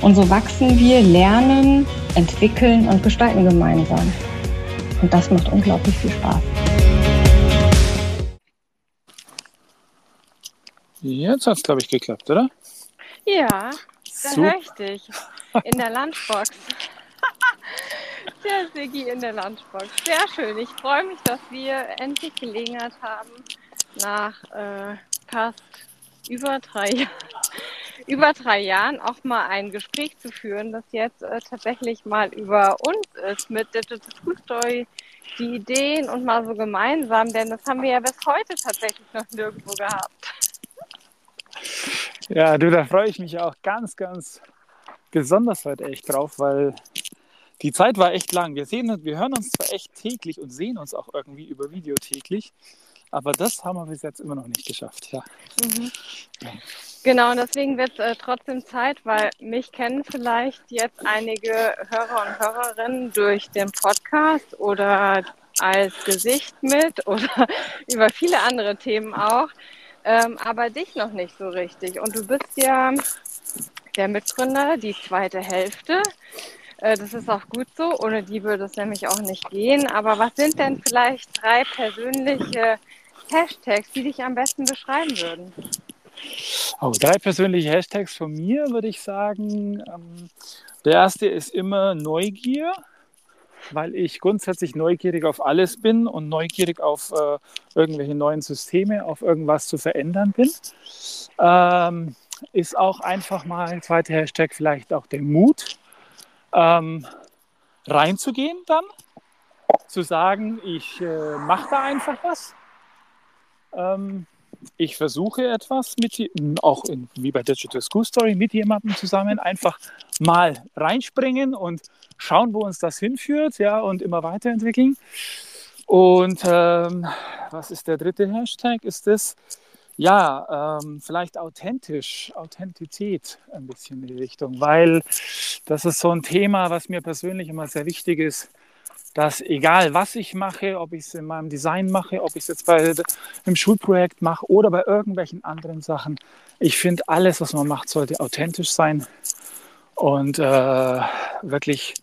Und so wachsen wir, lernen, entwickeln und gestalten gemeinsam. Und das macht unglaublich viel Spaß. Jetzt hat es, glaube ich, geklappt, oder? Ja, da höre ich dich. In der Lunchbox. Der Sigi in der Lunchbox. Sehr schön. Ich freue mich, dass wir endlich Gelegenheit haben, nach äh, fast über drei, über drei Jahren auch mal ein Gespräch zu führen, das jetzt äh, tatsächlich mal über uns ist mit Digital School Story, die Ideen und mal so gemeinsam, denn das haben wir ja bis heute tatsächlich noch nirgendwo gehabt. Ja, du, da freue ich mich auch ganz, ganz besonders heute echt drauf, weil die Zeit war echt lang. Wir sehen wir hören uns zwar echt täglich und sehen uns auch irgendwie über Video täglich, aber das haben wir bis jetzt immer noch nicht geschafft. Ja. Mhm. Genau, und deswegen wird es äh, trotzdem Zeit, weil mich kennen vielleicht jetzt einige Hörer und Hörerinnen durch den Podcast oder als Gesicht mit oder über viele andere Themen auch, ähm, aber dich noch nicht so richtig. Und du bist ja der Mitgründer, die zweite Hälfte. Äh, das ist auch gut so, ohne die würde es nämlich auch nicht gehen. Aber was sind denn vielleicht drei persönliche Hashtags, die dich am besten beschreiben würden? Oh, drei persönliche Hashtags von mir würde ich sagen. Ähm, der erste ist immer Neugier, weil ich grundsätzlich neugierig auf alles bin und neugierig auf äh, irgendwelche neuen Systeme, auf irgendwas zu verändern bin. Ähm, ist auch einfach mal ein zweiter Hashtag vielleicht auch der Mut, ähm, reinzugehen dann, zu sagen, ich äh, mache da einfach was ähm, ich versuche etwas mit, auch in, wie bei Digital School Story, mit jemandem zusammen einfach mal reinspringen und schauen, wo uns das hinführt, ja, und immer weiterentwickeln. Und ähm, was ist der dritte Hashtag? Ist es, ja, ähm, vielleicht authentisch, Authentizität ein bisschen in die Richtung, weil das ist so ein Thema, was mir persönlich immer sehr wichtig ist dass egal was ich mache, ob ich es in meinem Design mache, ob ich es jetzt bei einem Schulprojekt mache oder bei irgendwelchen anderen Sachen, ich finde, alles, was man macht, sollte authentisch sein und äh, wirklich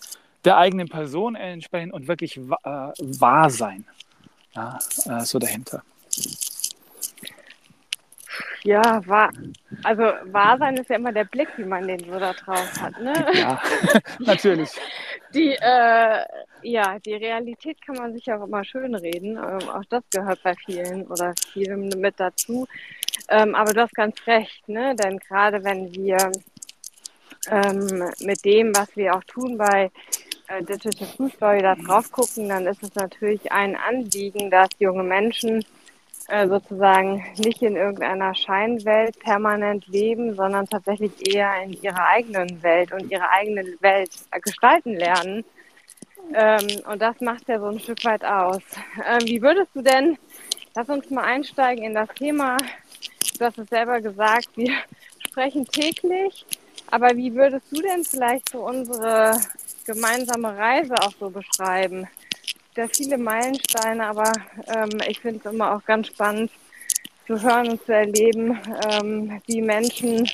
der eigenen Person entsprechen und wirklich äh, wahr sein. Ja, äh, so dahinter. Ja, wahr. Also wahr sein ist ja immer der Blick, wie man den so da drauf hat. Ne? Ja, natürlich. Die, äh, ja, die Realität kann man sich auch immer schön reden. Ähm, auch das gehört bei vielen oder vielen mit dazu. Ähm, aber du hast ganz recht, ne? Denn gerade wenn wir ähm, mit dem, was wir auch tun bei äh, Digital Food Story da drauf gucken, dann ist es natürlich ein Anliegen, dass junge Menschen äh, sozusagen nicht in irgendeiner Scheinwelt permanent leben, sondern tatsächlich eher in ihrer eigenen Welt und ihre eigene Welt gestalten lernen. Ähm, und das macht ja so ein Stück weit aus. Ähm, wie würdest du denn, lass uns mal einsteigen in das Thema, du hast es selber gesagt, wir sprechen täglich, aber wie würdest du denn vielleicht so unsere gemeinsame Reise auch so beschreiben? Ja viele Meilensteine, aber ähm, ich finde es immer auch ganz spannend zu hören und zu erleben, ähm, wie Menschen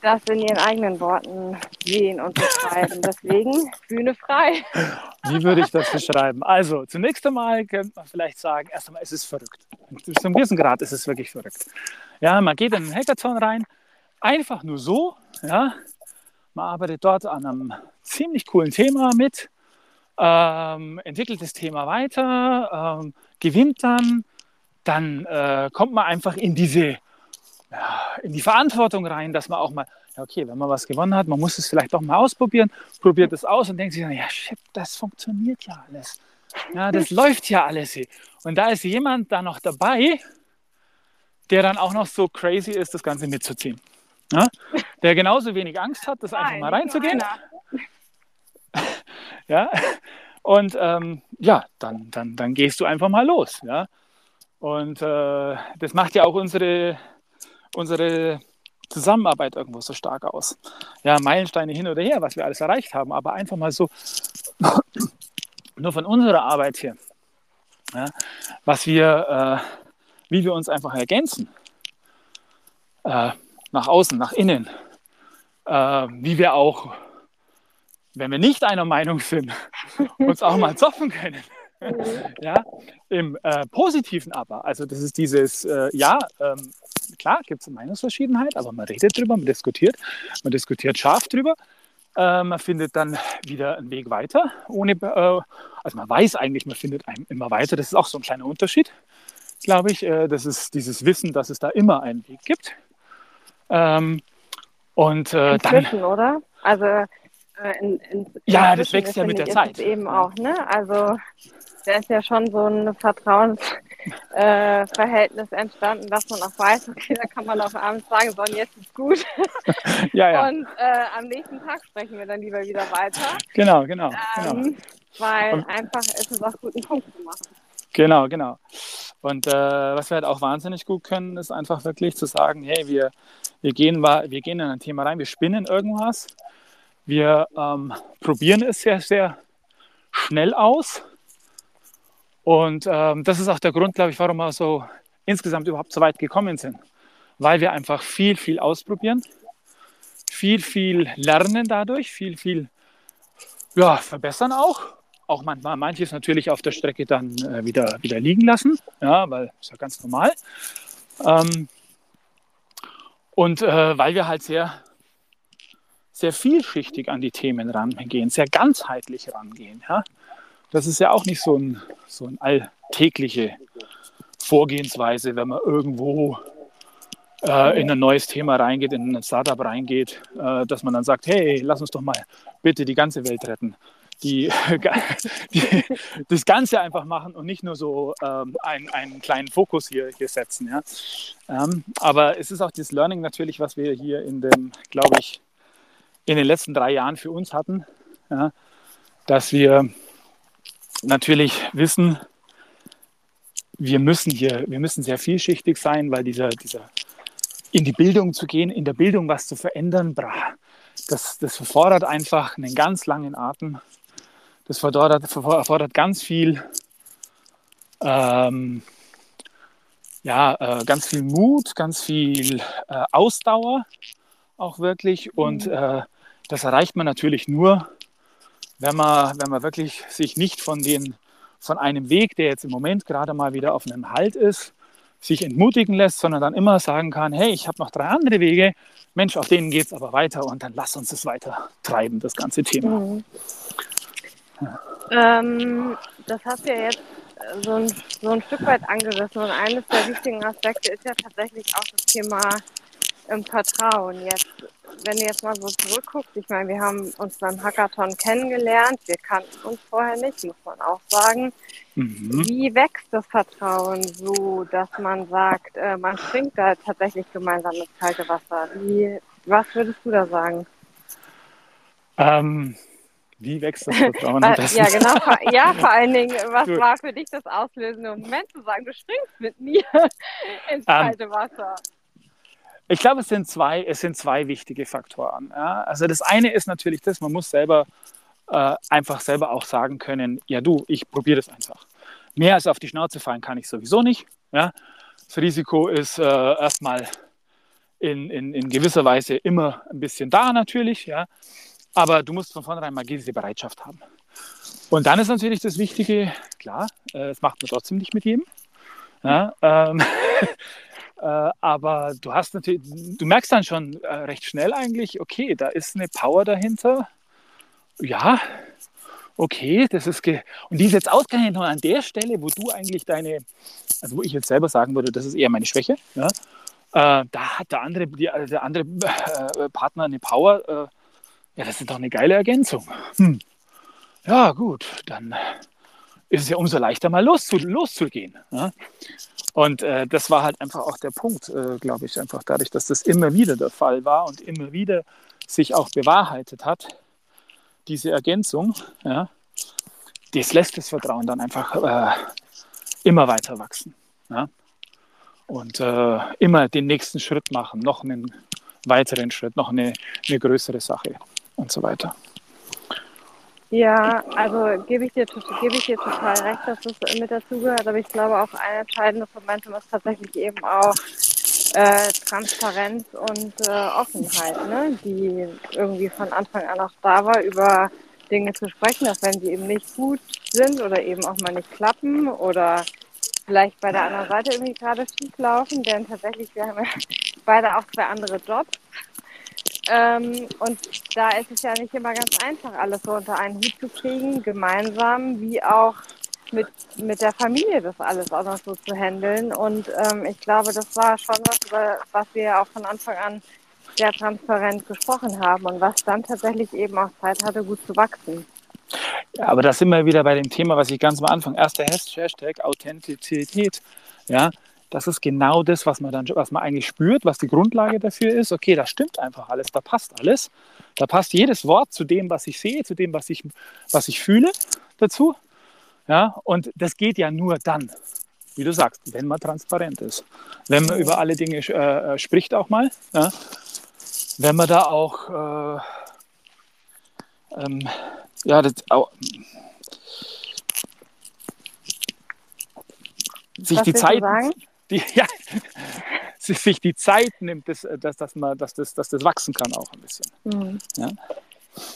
das in ihren eigenen Worten sehen und beschreiben. Deswegen Bühne frei. Wie würde ich das beschreiben? Also, zunächst einmal könnte man vielleicht sagen, erst einmal, es ist verrückt. Bis zu einem gewissen Grad ist es wirklich verrückt. Ja, man geht in einen Hackathon rein, einfach nur so, ja, man arbeitet dort an einem ziemlich coolen Thema mit, ähm, entwickelt das Thema weiter, ähm, gewinnt dann, dann äh, kommt man einfach in diese in die Verantwortung rein, dass man auch mal, ja, okay, wenn man was gewonnen hat, man muss es vielleicht auch mal ausprobieren, probiert es aus und denkt sich dann, ja, shit, das funktioniert ja alles. Ja, das läuft ja alles hier. Und da ist jemand da noch dabei, der dann auch noch so crazy ist, das Ganze mitzuziehen. Ja? Der genauso wenig Angst hat, das einfach mal reinzugehen. Ja, und ähm, ja, dann, dann, dann gehst du einfach mal los. Ja? Und äh, das macht ja auch unsere, unsere Zusammenarbeit irgendwo so stark aus. Ja, Meilensteine hin oder her, was wir alles erreicht haben, aber einfach mal so, nur von unserer Arbeit hier, ja, was wir, äh, wie wir uns einfach ergänzen, äh, nach außen, nach innen, äh, wie wir auch, wenn wir nicht einer Meinung sind, uns auch mal zoffen können. ja, im äh, Positiven aber, also das ist dieses, äh, ja, ähm, klar gibt es eine Meinungsverschiedenheit, aber man redet drüber, man diskutiert, man diskutiert scharf drüber, äh, man findet dann wieder einen Weg weiter, ohne, äh, also man weiß eigentlich, man findet einen immer weiter, das ist auch so ein kleiner Unterschied, glaube ich, äh, das ist dieses Wissen, dass es da immer einen Weg gibt. Ähm, und äh, dann, oder? Also in, in, ja, das wächst ja mit der Zeit. Eben auch, ne? Also da ist ja schon so ein Vertrauensverhältnis äh, entstanden, dass man auch weiß, okay, da kann man auch abends sagen, so, jetzt ist gut. ja, ja. Und äh, am nächsten Tag sprechen wir dann lieber wieder weiter. Genau, genau. genau. Ähm, genau. Weil Und, einfach ist es auch gut, einen Punkt zu machen. Genau, genau. Und äh, was wir halt auch wahnsinnig gut können, ist einfach wirklich zu sagen, hey, wir, wir, gehen, wir gehen in ein Thema rein, wir spinnen irgendwas, wir ähm, probieren es sehr, sehr schnell aus und ähm, das ist auch der Grund, glaube ich, warum wir so insgesamt überhaupt so weit gekommen sind. Weil wir einfach viel, viel ausprobieren, viel, viel lernen dadurch, viel, viel ja, verbessern auch. Auch manchmal, manches natürlich auf der Strecke dann äh, wieder, wieder liegen lassen, ja, weil ist ja ganz normal. Ähm, und äh, weil wir halt sehr, sehr vielschichtig an die Themen rangehen, sehr ganzheitlich rangehen. Ja? Das ist ja auch nicht so, ein, so eine alltägliche Vorgehensweise, wenn man irgendwo äh, in ein neues Thema reingeht, in ein Startup reingeht, äh, dass man dann sagt, hey, lass uns doch mal bitte die ganze Welt retten. Die, die das Ganze einfach machen und nicht nur so ähm, einen, einen kleinen Fokus hier, hier setzen. Ja? Ähm, aber es ist auch das Learning natürlich, was wir hier in den, glaube ich, in den letzten drei Jahren für uns hatten, ja? dass wir natürlich wissen, wir müssen hier, wir müssen sehr vielschichtig sein, weil dieser, dieser in die Bildung zu gehen, in der Bildung was zu verändern, das, das erfordert einfach einen ganz langen Atem. Das erfordert, erfordert ganz viel, ähm, ja, äh, ganz viel Mut, ganz viel äh, Ausdauer auch wirklich. Und mhm. äh, das erreicht man natürlich nur, wenn man, wenn man wirklich sich nicht von, den, von einem Weg, der jetzt im Moment gerade mal wieder auf einem Halt ist, sich entmutigen lässt, sondern dann immer sagen kann, hey, ich habe noch drei andere Wege, Mensch, auf denen geht es aber weiter und dann lass uns das weiter treiben, das ganze Thema. Mhm. Ähm, das hast du ja jetzt äh, so ein, so ein Stück weit angerissen und eines der wichtigen Aspekte ist ja tatsächlich auch das Thema ähm, Vertrauen. Jetzt wenn du jetzt mal so zurückguckst, ich meine, wir haben uns beim Hackathon kennengelernt, wir kannten uns vorher nicht, muss man auch sagen. Mhm. Wie wächst das Vertrauen so, dass man sagt, äh, man springt da tatsächlich gemeinsam ins kalte Wasser? Wie, was würdest du da sagen? Ähm, wie wächst das Vertrauen? das ja, genau. Ja, vor allen Dingen, was Gut. war für dich das auslösende Moment zu sagen, du springst mit mir ins ähm, kalte Wasser? Ich glaube, es sind zwei, es sind zwei wichtige Faktoren. Ja? Also das eine ist natürlich das, man muss selber äh, einfach selber auch sagen können, ja du, ich probiere das einfach. Mehr als auf die Schnauze fallen kann ich sowieso nicht. Ja? Das Risiko ist äh, erstmal in, in, in gewisser Weise immer ein bisschen da natürlich, ja. Aber du musst von vornherein mal diese Bereitschaft haben. Und dann ist natürlich das Wichtige, klar, äh, das macht man trotzdem nicht mit jedem. Ja, ähm, Äh, aber du hast natürlich, du merkst dann schon äh, recht schnell eigentlich, okay, da ist eine Power dahinter. Ja, okay, das ist und die ist jetzt ausgerechnet noch an der Stelle, wo du eigentlich deine, also wo ich jetzt selber sagen würde, das ist eher meine Schwäche. Ja? Äh, da hat der andere, die, der andere äh, Partner eine Power. Äh, ja, das ist doch eine geile Ergänzung. Hm. Ja, gut, dann ist es ja umso leichter, mal loszu loszugehen. Ja? Und äh, das war halt einfach auch der Punkt, äh, glaube ich, einfach dadurch, dass das immer wieder der Fall war und immer wieder sich auch bewahrheitet hat, diese Ergänzung, ja, das lässt das Vertrauen dann einfach äh, immer weiter wachsen. Ja? Und äh, immer den nächsten Schritt machen, noch einen weiteren Schritt, noch eine, eine größere Sache und so weiter. Ja, also gebe ich, dir, gebe ich dir total recht, dass das mit dazugehört, aber ich glaube auch ein entscheidendes Momentum ist tatsächlich eben auch äh, Transparenz und äh, Offenheit, ne? die irgendwie von Anfang an auch da war, über Dinge zu sprechen, auch wenn sie eben nicht gut sind oder eben auch mal nicht klappen oder vielleicht bei der anderen Seite irgendwie gerade schief laufen, denn tatsächlich, wir haben ja beide auch zwei andere Jobs ähm, und da ist es ja nicht immer ganz einfach, alles so unter einen Hut zu kriegen, gemeinsam, wie auch mit, mit der Familie das alles auch noch so zu handeln. Und ähm, ich glaube, das war schon was, was wir auch von Anfang an sehr transparent gesprochen haben und was dann tatsächlich eben auch Zeit hatte, gut zu wachsen. Ja, aber da sind wir wieder bei dem Thema, was ich ganz am Anfang, erster Hashtag, Authentizität. Ja, das ist genau das, was man dann, was man eigentlich spürt, was die Grundlage dafür ist. Okay, da stimmt einfach alles, da passt alles. Da passt jedes Wort zu dem, was ich sehe, zu dem, was ich, was ich fühle dazu. Ja, und das geht ja nur dann, wie du sagst, wenn man transparent ist. Wenn man über alle Dinge äh, äh spricht auch mal. Ja, wenn man da auch, äh, ähm, ja, das, auch, sich was die Zeit, die, ja, sich die Zeit nimmt, dass, dass, dass, man, dass, das, dass das wachsen kann auch ein bisschen. Mhm. Ja?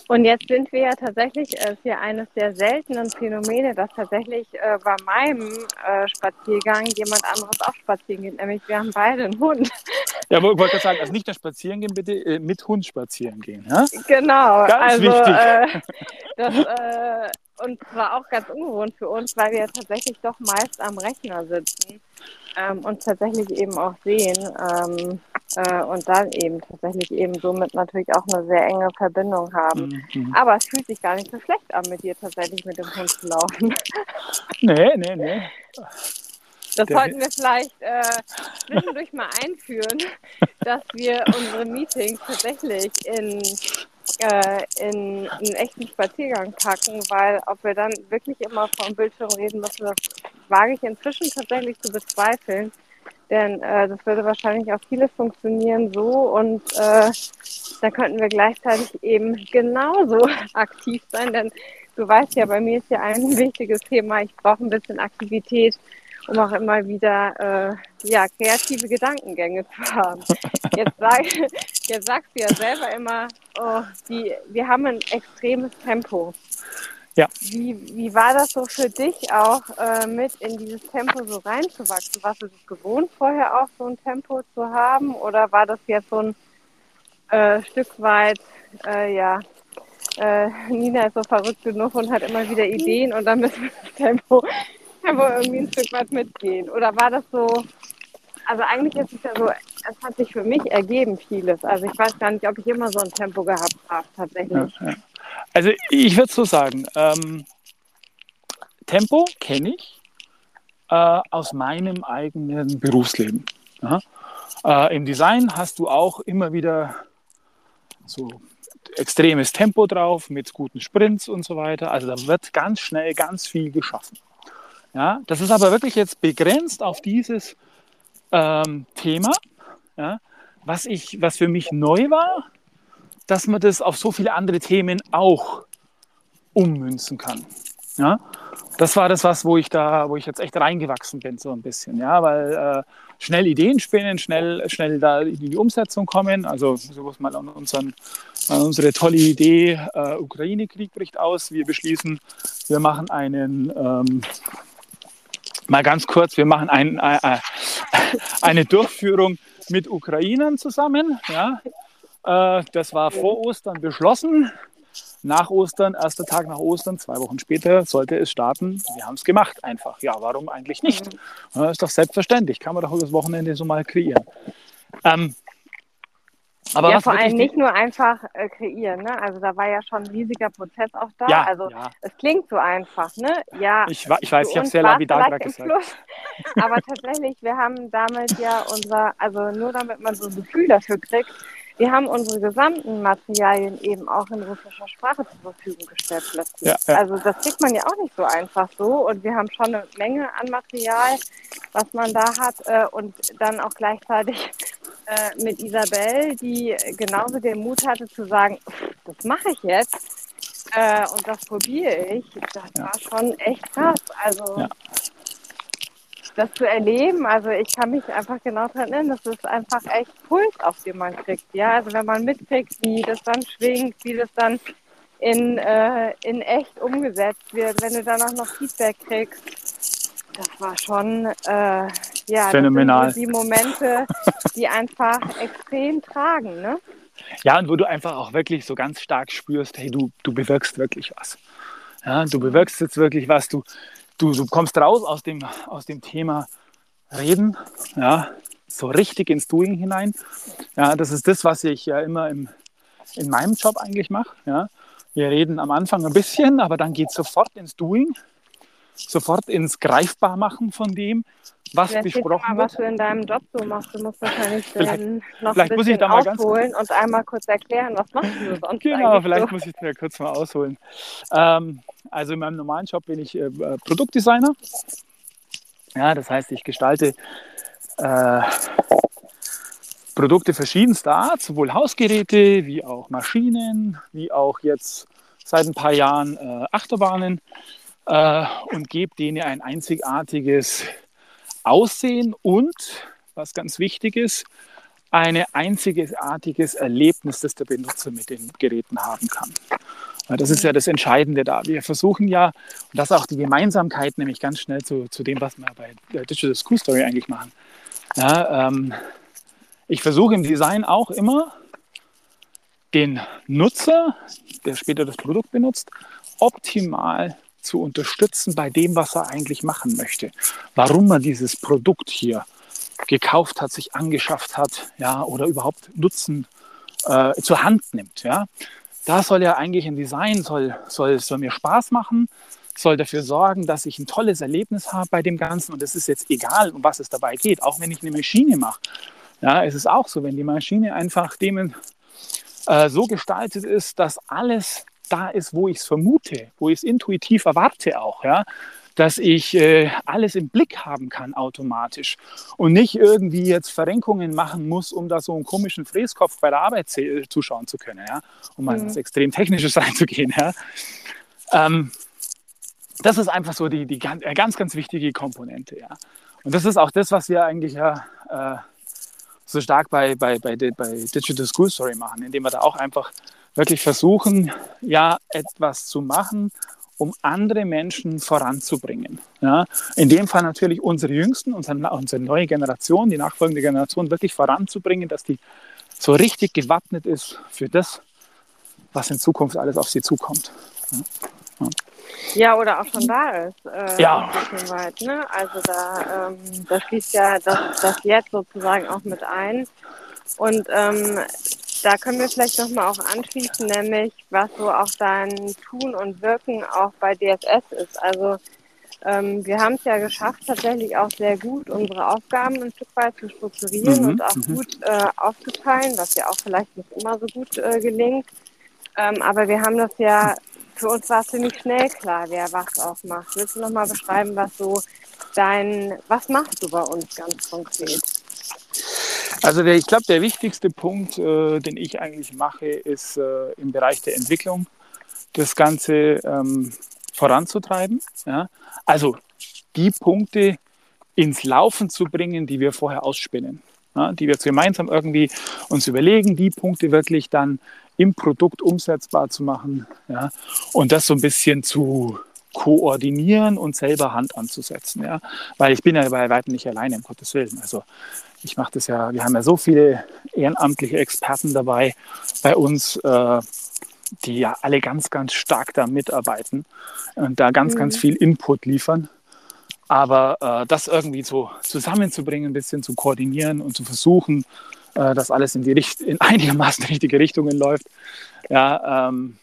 Und jetzt sind wir ja tatsächlich, es ist ja eines der seltenen Phänomene, dass tatsächlich äh, bei meinem äh, Spaziergang jemand anderes auch spazieren geht, nämlich wir haben beide einen Hund. Ja, aber ich wollte sagen, also nicht nur spazieren gehen, bitte äh, mit Hund spazieren gehen. Ja? Genau, ganz also wichtig. Das, und zwar auch ganz ungewohnt für uns, weil wir tatsächlich doch meist am Rechner sitzen ähm, und tatsächlich eben auch sehen ähm, äh, und dann eben tatsächlich eben somit natürlich auch eine sehr enge Verbindung haben. Mhm. Aber es fühlt sich gar nicht so schlecht an, mit dir tatsächlich mit dem Hund zu laufen. Nee, nee, nee. Das sollten wir vielleicht äh, zwischendurch mal einführen, dass wir unsere Meetings tatsächlich in äh, in einen echten Spaziergang packen, weil ob wir dann wirklich immer vom Bildschirm reden müssen, das wage ich inzwischen tatsächlich zu bezweifeln. Denn äh, das würde wahrscheinlich auch vieles funktionieren so und äh, da könnten wir gleichzeitig eben genauso aktiv sein, denn du weißt ja, bei mir ist ja ein wichtiges Thema, ich brauche ein bisschen Aktivität um auch immer wieder äh, ja, kreative Gedankengänge zu haben. Jetzt, sag, jetzt sagst du ja selber immer, oh, die, wir haben ein extremes Tempo. Ja. Wie, wie war das so für dich auch, äh, mit in dieses Tempo so reinzuwachsen? Warst du es gewohnt, vorher auch so ein Tempo zu haben? Oder war das jetzt so ein äh, Stück weit, äh, ja, äh, Nina ist so verrückt genug und hat immer wieder Ideen und dann müssen wir das Tempo aber irgendwie ein Stück weit mitgehen. Oder war das so, also eigentlich ist es ja so, es hat sich für mich ergeben vieles. Also ich weiß gar nicht, ob ich immer so ein Tempo gehabt habe, tatsächlich. Ja, ja. Also ich würde so sagen, ähm, Tempo kenne ich äh, aus meinem eigenen Berufsleben. Äh, Im Design hast du auch immer wieder so extremes Tempo drauf mit guten Sprints und so weiter. Also da wird ganz schnell ganz viel geschaffen. Ja, das ist aber wirklich jetzt begrenzt auf dieses ähm, Thema, ja, was, ich, was für mich neu war, dass man das auf so viele andere Themen auch ummünzen kann. Ja, das war das, was, wo ich da, wo ich jetzt echt reingewachsen bin, so ein bisschen, ja, weil äh, schnell Ideen spinnen, schnell, schnell da in die Umsetzung kommen. Also sowas mal an, unseren, unsere tolle Idee, äh, Ukraine-Krieg bricht aus. Wir beschließen, wir machen einen ähm, mal ganz kurz, wir machen ein, äh, eine Durchführung mit Ukrainern zusammen. Ja. Äh, das war vor Ostern beschlossen. Nach Ostern, erster Tag nach Ostern, zwei Wochen später sollte es starten. Wir haben es gemacht einfach. Ja, warum eigentlich nicht? Das ist doch selbstverständlich. Kann man doch das Wochenende so mal kreieren. Ähm, aber ja, vor allem nicht nur einfach äh, kreieren, ne? Also da war ja schon ein riesiger Prozess auch da. Ja, also ja. es klingt so einfach, ne? Ja. Ich, ich weiß, ich habe sehr lapidar gerade gesagt. Fluss, aber tatsächlich, wir haben damit ja unser, also nur damit man so ein Gefühl dafür kriegt, wir haben unsere gesamten Materialien eben auch in russischer Sprache zur Verfügung gestellt plötzlich. Ja, ja. Also das kriegt man ja auch nicht so einfach so. Und wir haben schon eine Menge an Material, was man da hat. Äh, und dann auch gleichzeitig äh, mit Isabel, die genauso den Mut hatte zu sagen, das mache ich jetzt. Äh, und das probiere ich. Das ja. war schon echt krass. Also das zu erleben, also ich kann mich einfach genau daran erinnern, das ist einfach echt Puls, auf den man kriegt. Ja, also wenn man mitkriegt, wie das dann schwingt, wie das dann in, äh, in echt umgesetzt wird, wenn du dann auch noch Feedback kriegst, das war schon, äh, ja, phänomenal. So die Momente, die einfach extrem tragen, ne? Ja, und wo du einfach auch wirklich so ganz stark spürst, hey, du, du bewirkst wirklich was. Ja, du bewirkst jetzt wirklich was, du, du, du kommst raus aus dem, aus dem Thema Reden, ja, so richtig ins Doing hinein. Ja, das ist das, was ich ja immer im, in meinem Job eigentlich mache. Ja. Wir reden am Anfang ein bisschen, aber dann geht es sofort ins Doing, sofort ins Greifbarmachen von dem, was vielleicht besprochen mal, wird. was du in deinem Job so machst. Du musst wahrscheinlich vielleicht, noch vielleicht ein muss ich da mal ausholen und einmal kurz erklären, was machst du sonst Genau, vielleicht so? muss ich da kurz mal ausholen. Ähm, also in meinem normalen Job bin ich äh, Produktdesigner. Ja, das heißt, ich gestalte äh, Produkte verschiedenster Art, sowohl Hausgeräte wie auch Maschinen, wie auch jetzt seit ein paar Jahren äh, Achterbahnen äh, und gebe denen ein einzigartiges Aussehen und, was ganz wichtig ist, ein einzigartiges Erlebnis, das der Benutzer mit den Geräten haben kann. Das ist ja das Entscheidende da. Wir versuchen ja, und das ist auch die Gemeinsamkeit, nämlich ganz schnell zu, zu dem, was wir bei Digital School Story eigentlich machen. Ja, ähm, ich versuche im Design auch immer, den Nutzer, der später das Produkt benutzt, optimal zu unterstützen bei dem, was er eigentlich machen möchte. Warum er dieses Produkt hier gekauft hat, sich angeschafft hat, ja, oder überhaupt Nutzen äh, zur Hand nimmt, ja. Da soll ja eigentlich ein Design, soll, soll, soll mir Spaß machen, soll dafür sorgen, dass ich ein tolles Erlebnis habe bei dem Ganzen. Und es ist jetzt egal, um was es dabei geht. Auch wenn ich eine Maschine mache. Ja, es ist auch so, wenn die Maschine einfach dem äh, so gestaltet ist, dass alles da ist, wo ich es vermute, wo ich es intuitiv erwarte auch, ja, dass ich äh, alles im Blick haben kann automatisch und nicht irgendwie jetzt Verrenkungen machen muss, um da so einen komischen Fräskopf bei der Arbeit zuschauen zu können, ja, um mal mhm. ins extrem Technisches reinzugehen, ja. Ähm, das ist einfach so die, die äh, ganz, ganz wichtige Komponente, ja. Und das ist auch das, was wir eigentlich ja äh, so stark bei, bei, bei, bei Digital School Story machen, indem wir da auch einfach wirklich versuchen, ja, etwas zu machen, um andere Menschen voranzubringen. Ja, in dem Fall natürlich unsere Jüngsten, unsere, unsere neue Generation, die nachfolgende Generation wirklich voranzubringen, dass die so richtig gewappnet ist für das, was in Zukunft alles auf sie zukommt. Ja, ja oder auch schon da ist. Äh, ja. Weit, ne? Also da, ähm, da schließt ja das, das Jetzt sozusagen auch mit ein. Und ähm, da können wir vielleicht nochmal auch anschließen, nämlich was so auch dein Tun und Wirken auch bei DFS ist. Also ähm, wir haben es ja geschafft, tatsächlich auch sehr gut unsere Aufgaben ein Stück weit zu strukturieren mhm, und auch mhm. gut äh, aufzuteilen, was ja auch vielleicht nicht immer so gut äh, gelingt. Ähm, aber wir haben das ja, für uns war es ziemlich schnell klar, wer was auch macht. Willst du nochmal beschreiben, was so dein, was machst du bei uns ganz konkret? Also der, ich glaube, der wichtigste Punkt, äh, den ich eigentlich mache, ist äh, im Bereich der Entwicklung das Ganze ähm, voranzutreiben. Ja? Also die Punkte ins Laufen zu bringen, die wir vorher ausspinnen, ja? die wir jetzt gemeinsam irgendwie uns überlegen, die Punkte wirklich dann im Produkt umsetzbar zu machen ja? und das so ein bisschen zu koordinieren und selber Hand anzusetzen. Ja? Weil ich bin ja bei weitem nicht alleine, um Gottes Willen. Also ich mache das ja, wir haben ja so viele ehrenamtliche Experten dabei bei uns, äh, die ja alle ganz, ganz stark da mitarbeiten und da ganz, mhm. ganz viel Input liefern. Aber äh, das irgendwie so zusammenzubringen, ein bisschen zu koordinieren und zu versuchen, äh, dass alles in, die Richt in einigermaßen richtige Richtungen läuft, ja, ähm,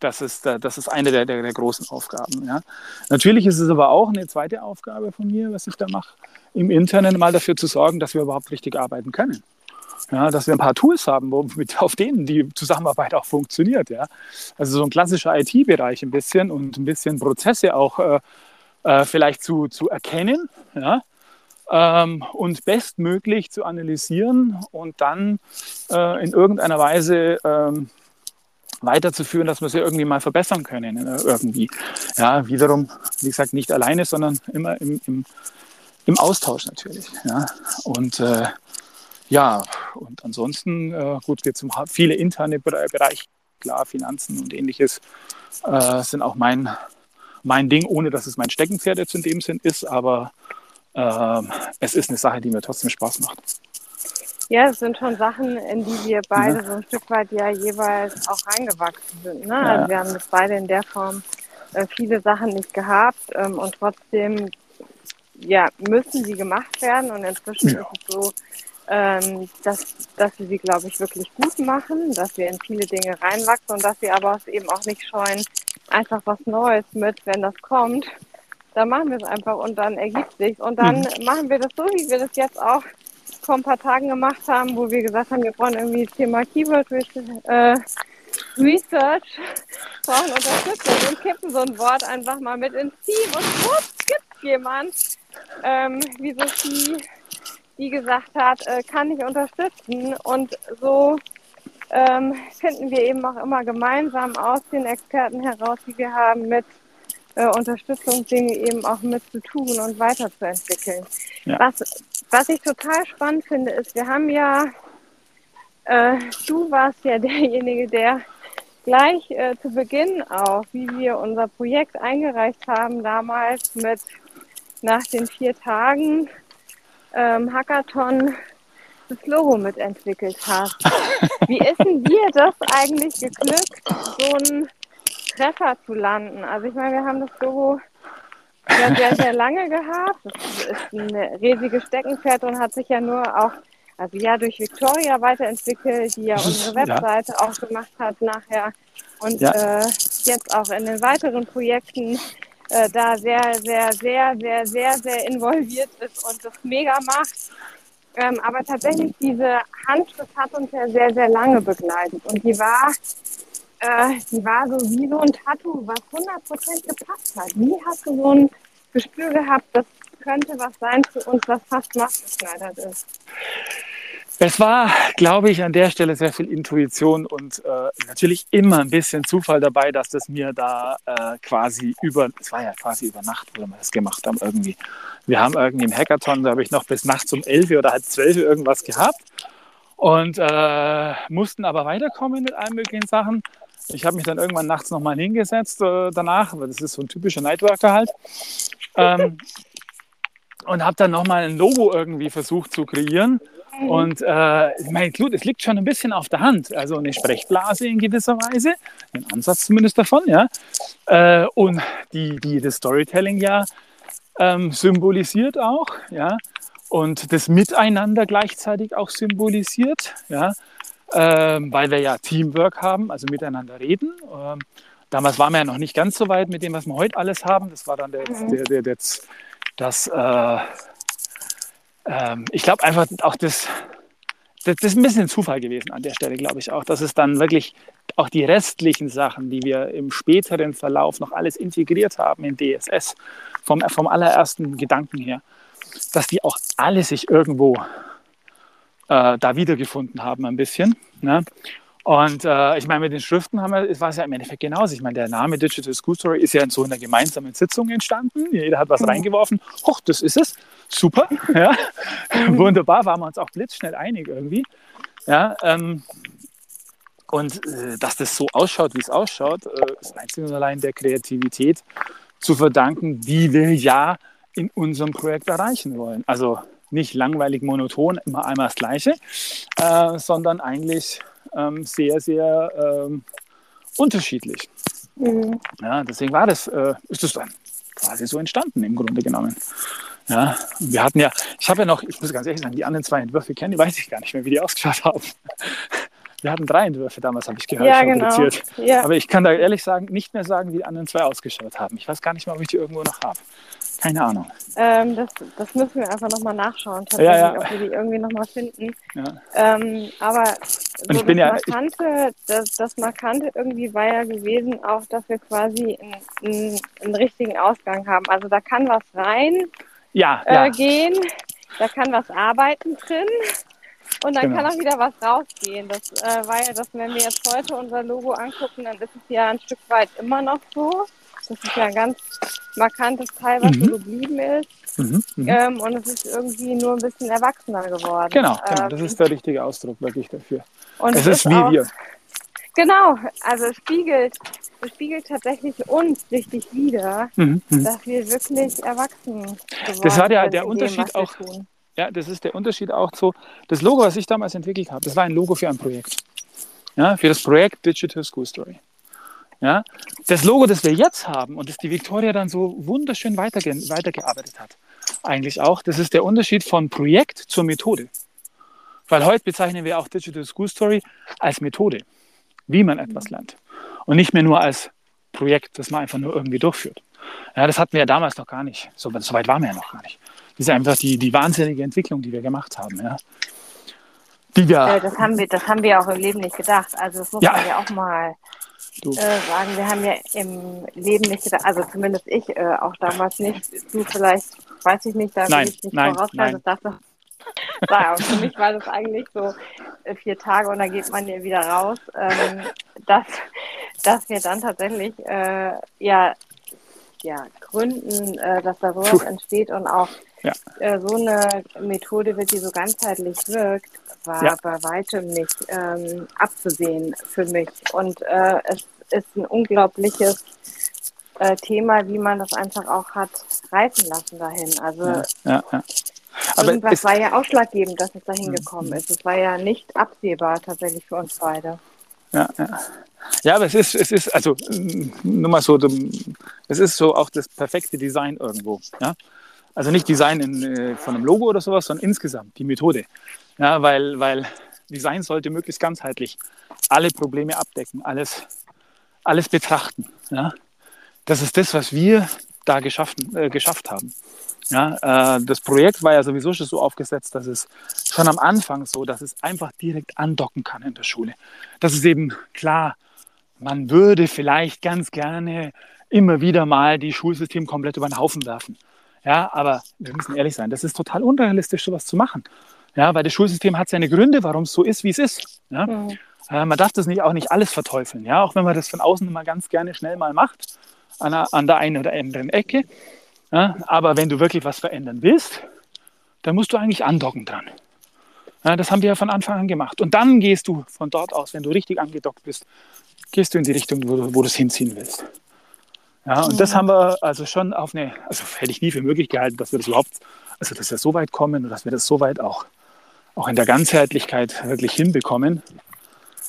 das ist, äh, das ist eine der, der, der, großen Aufgaben. Ja. Natürlich ist es aber auch eine zweite Aufgabe von mir, was ich da mache, im Internen mal dafür zu sorgen, dass wir überhaupt richtig arbeiten können. Ja, dass wir ein paar Tools haben, wo, mit, auf denen die Zusammenarbeit auch funktioniert. Ja. Also so ein klassischer IT-Bereich ein bisschen und ein bisschen Prozesse auch äh, äh, vielleicht zu, zu erkennen ja, ähm, und bestmöglich zu analysieren und dann äh, in irgendeiner Weise ähm, weiterzuführen, dass wir sie irgendwie mal verbessern können. Äh, irgendwie. Ja, wiederum, wie gesagt, nicht alleine, sondern immer im, im, im Austausch natürlich. Ja. Und äh, ja, und ansonsten, äh, gut, geht um viele interne Bereiche, klar, Finanzen und ähnliches äh, sind auch mein, mein Ding, ohne dass es mein Steckenpferd jetzt in dem Sinn ist, aber äh, es ist eine Sache, die mir trotzdem Spaß macht. Ja, es sind schon Sachen, in die wir beide ja. so ein Stück weit ja jeweils auch reingewachsen sind. Ne? Ja. Also wir haben das beide in der Form äh, viele Sachen nicht gehabt ähm, und trotzdem ja, müssen sie gemacht werden und inzwischen ja. ist es so, ähm, dass, dass wir sie, glaube ich, wirklich gut machen, dass wir in viele Dinge reinwachsen und dass wir aber eben auch nicht scheuen, einfach was Neues mit, wenn das kommt. Dann machen wir es einfach und dann ergibt sich und dann mhm. machen wir das so, wie wir das jetzt auch vor ein paar Tagen gemacht haben, wo wir gesagt haben, wir brauchen irgendwie das Thema Keyword äh, Research, brauchen Unterstützung und kippen so ein Wort einfach mal mit ins Team und schwupps gibt jemand, ähm, wie Sophie, die gesagt hat, äh, kann ich unterstützen und so ähm, finden wir eben auch immer gemeinsam aus den Experten heraus, die wir haben, mit äh, Unterstützung Dinge eben auch mit zu tun und weiterzuentwickeln. Ja. Was was ich total spannend finde, ist, wir haben ja, äh, du warst ja derjenige, der gleich äh, zu Beginn auch, wie wir unser Projekt eingereicht haben, damals mit nach den vier Tagen ähm, Hackathon das Logo mitentwickelt hast. Wie ist denn dir das eigentlich geglückt, so einen Treffer zu landen? Also ich meine, wir haben das Logo ja sehr, sehr lange gehabt. Das ist ein riesiges Steckenpferd und hat sich ja nur auch, also ja, durch Victoria weiterentwickelt, die ja unsere Webseite ja. auch gemacht hat nachher. Und ja. äh, jetzt auch in den weiteren Projekten äh, da sehr, sehr, sehr, sehr, sehr, sehr involviert ist und das mega macht. Ähm, aber tatsächlich, diese Handschrift hat uns ja sehr, sehr lange begleitet. Und die war äh, die war so wie so ein Tattoo, was 100% gepasst hat. Wie hast du so ein Gespür gehabt, das könnte was sein für uns, was fast maßgeschneidert ist? Es war, glaube ich, an der Stelle sehr viel Intuition und äh, natürlich immer ein bisschen Zufall dabei, dass das mir da äh, quasi über, es war ja quasi über Nacht, wo wir das gemacht haben irgendwie. Wir haben irgendwie im Hackathon, da habe ich noch bis nachts um 11 oder halb 12 irgendwas gehabt und äh, mussten aber weiterkommen mit allen möglichen Sachen. Ich habe mich dann irgendwann nachts nochmal hingesetzt äh, danach, weil das ist so ein typischer Nightworker halt. Ähm, und habe dann nochmal ein Logo irgendwie versucht zu kreieren. Mhm. Und äh, ich meine, gut, es liegt schon ein bisschen auf der Hand. Also eine Sprechblase in gewisser Weise, ein Ansatz zumindest davon, ja. Äh, und die, die das Storytelling ja ähm, symbolisiert auch, ja. Und das Miteinander gleichzeitig auch symbolisiert, ja ähm, weil wir ja Teamwork haben, also miteinander reden. Ähm, damals waren wir ja noch nicht ganz so weit mit dem, was wir heute alles haben. Das war dann der, mhm. der, der, der das, äh, äh, ich glaube einfach auch das, das, das, ist ein bisschen Zufall gewesen an der Stelle, glaube ich auch, dass es dann wirklich auch die restlichen Sachen, die wir im späteren Verlauf noch alles integriert haben in DSS, vom, vom allerersten Gedanken her, dass die auch alle sich irgendwo äh, da wiedergefunden haben ein bisschen. Ne? Und äh, ich meine, mit den Schriften haben wir, war es ja im Endeffekt genauso. Ich meine, der Name Digital School Story ist ja in so einer gemeinsamen Sitzung entstanden. Jeder hat was mhm. reingeworfen. Hoch, das ist es. Super. Ja. Wunderbar, waren wir uns auch blitzschnell einig irgendwie. Ja, ähm, und äh, dass das so ausschaut, wie es ausschaut, äh, ist einzig und allein der Kreativität zu verdanken, die wir ja in unserem Projekt erreichen wollen. Also nicht langweilig monoton, immer einmal das Gleiche, äh, sondern eigentlich ähm, sehr, sehr ähm, unterschiedlich. Mhm. Ja, deswegen war das, äh, ist das dann quasi so entstanden im Grunde genommen. Ja, wir hatten ja, ich habe ja noch, ich muss ganz ehrlich sagen, die anderen zwei Entwürfe kennen, die weiß ich gar nicht mehr, wie die ausgeschaut haben. Wir hatten drei Entwürfe damals, habe ich gehört, ja, genau. Ja. Aber ich kann da ehrlich sagen, nicht mehr sagen, wie die anderen zwei ausgeschaut haben. Ich weiß gar nicht mehr, ob ich die irgendwo noch habe. Keine Ahnung. Ähm, das, das, müssen wir einfach nochmal nachschauen, tatsächlich, ja, ob wir die irgendwie nochmal finden. Ähm, aber so das, Markante, das, das, Markante irgendwie war ja gewesen auch, dass wir quasi einen, einen richtigen Ausgang haben. Also da kann was rein äh, gehen, da kann was arbeiten drin. Und dann genau. kann auch wieder was rausgehen. Das äh, war ja das, wenn wir jetzt heute unser Logo angucken, dann ist es ja ein Stück weit immer noch so. Das ist ja ein ganz markantes Teil, was mhm. so geblieben ist. Mhm, mhm, ähm, und es ist irgendwie nur ein bisschen erwachsener geworden. Genau, genau. das ist der richtige Ausdruck wirklich dafür. Und es ist, ist wie auch, wir. Genau, also es spiegelt, es spiegelt tatsächlich uns richtig wieder, mhm, mhm. dass wir wirklich erwachsen geworden sind. Das war der, der Unterschied dem, auch. Ja, das ist der Unterschied auch so. Das Logo, was ich damals entwickelt habe, das war ein Logo für ein Projekt. Ja, für das Projekt Digital School Story. Ja, das Logo, das wir jetzt haben und das die Victoria dann so wunderschön weiterge weitergearbeitet hat, eigentlich auch, das ist der Unterschied von Projekt zur Methode. Weil heute bezeichnen wir auch Digital School Story als Methode, wie man etwas lernt. Und nicht mehr nur als Projekt, das man einfach nur irgendwie durchführt. Ja, das hatten wir ja damals noch gar nicht. So, so weit waren wir ja noch gar nicht. Das ist einfach die, die wahnsinnige Entwicklung, die wir gemacht haben. Ja. Die wir, äh, das, haben wir, das haben wir auch im Leben nicht gedacht. Also das muss ja. man ja auch mal äh, sagen. Wir haben ja im Leben nicht gedacht, also zumindest ich äh, auch damals nicht. Du vielleicht, weiß ich nicht, da will ich nicht. Das darf naja, und für mich war das eigentlich so äh, vier Tage und dann geht man ja wieder raus, ähm, dass, dass wir dann tatsächlich äh, ja, ja, gründen, äh, dass da sowas entsteht und auch ja. äh, so eine Methode wird, die so ganzheitlich wirkt, war ja. bei weitem nicht ähm, abzusehen für mich. Und äh, es ist ein unglaubliches äh, Thema, wie man das einfach auch hat reifen lassen dahin. Also ja. Aber irgendwas war ja ausschlaggebend, dass es dahin mhm. gekommen ist. Es war ja nicht absehbar tatsächlich für uns beide. Ja, ja. aber es ist, es ist, also nur mal so, es ist so auch das perfekte Design irgendwo. Ja? Also nicht Design in, äh, von einem Logo oder sowas, sondern insgesamt die Methode. Ja, weil, weil Design sollte möglichst ganzheitlich alle Probleme abdecken, alles, alles betrachten. Ja? Das ist das, was wir da geschaffen, äh, geschafft haben. Ja, äh, das Projekt war ja sowieso schon so aufgesetzt, dass es schon am Anfang so, dass es einfach direkt andocken kann in der Schule. Das ist eben klar, man würde vielleicht ganz gerne immer wieder mal die Schulsystem komplett über den Haufen werfen. Ja, aber wir müssen ehrlich sein, das ist total unrealistisch, sowas zu machen. Ja, weil das Schulsystem hat seine Gründe, warum es so ist, wie es ist. Ja? Mhm. Äh, man darf das nicht, auch nicht alles verteufeln. Ja, auch wenn man das von außen immer ganz gerne schnell mal macht, an der, an der einen oder anderen Ecke. Ja? Aber wenn du wirklich was verändern willst, dann musst du eigentlich andocken dran. Ja, das haben wir ja von Anfang an gemacht. Und dann gehst du von dort aus, wenn du richtig angedockt bist, gehst du in die Richtung, wo du, wo du es hinziehen willst. Ja, und das haben wir also schon auf eine, also hätte ich nie für möglich gehalten, dass wir das überhaupt, also dass wir so weit kommen und dass wir das so weit auch, auch in der Ganzheitlichkeit wirklich hinbekommen,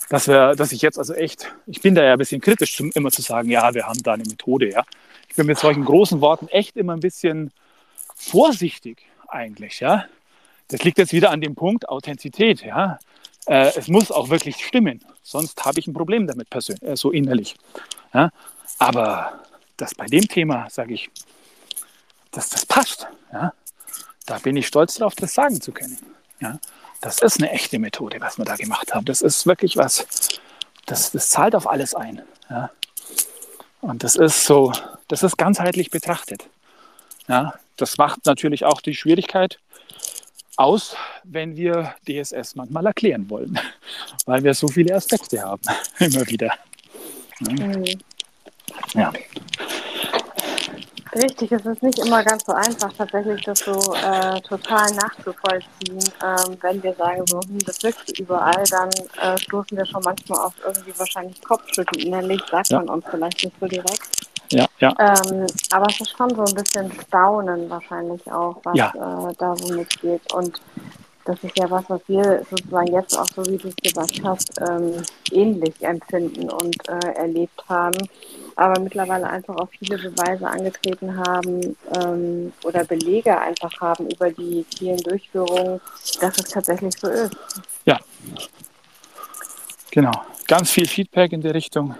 dass wir, dass ich jetzt also echt, ich bin da ja ein bisschen kritisch, zum, immer zu sagen, ja, wir haben da eine Methode, ja. Ich bin mit solchen großen Worten echt immer ein bisschen vorsichtig eigentlich, ja. Das liegt jetzt wieder an dem Punkt Authentizität, ja. Äh, es muss auch wirklich stimmen, sonst habe ich ein Problem damit persönlich, äh, so innerlich. Ja? Aber das bei dem Thema, sage ich, dass das passt. Ja? Da bin ich stolz darauf, das sagen zu können. Ja? Das ist eine echte Methode, was wir da gemacht haben. Das ist wirklich was, das, das zahlt auf alles ein. Ja? Und das ist so, das ist ganzheitlich betrachtet. Ja? Das macht natürlich auch die Schwierigkeit aus, wenn wir DSS manchmal erklären wollen, weil wir so viele Aspekte haben, immer wieder. Ja. Mhm. ja. Richtig, es ist nicht immer ganz so einfach, tatsächlich das so äh, total nachzuvollziehen. Ähm, wenn wir sagen, so, hm, das wirkt überall, dann äh, stoßen wir schon manchmal auf irgendwie wahrscheinlich Kopfschütteln. Innerlich sagt ja. man uns vielleicht nicht so direkt. ja, ja. Ähm, aber es ist schon so ein bisschen Staunen wahrscheinlich auch, was Ja. äh, da so mitgeht. Und das ist ja was, was wir sozusagen jetzt auch, so wie du es gesagt hast, ähm, ähnlich empfinden und äh, erlebt haben. Aber mittlerweile einfach auch viele Beweise angetreten haben ähm, oder Belege einfach haben über die vielen Durchführungen, dass es tatsächlich so ist. Ja, genau. Ganz viel Feedback in die Richtung,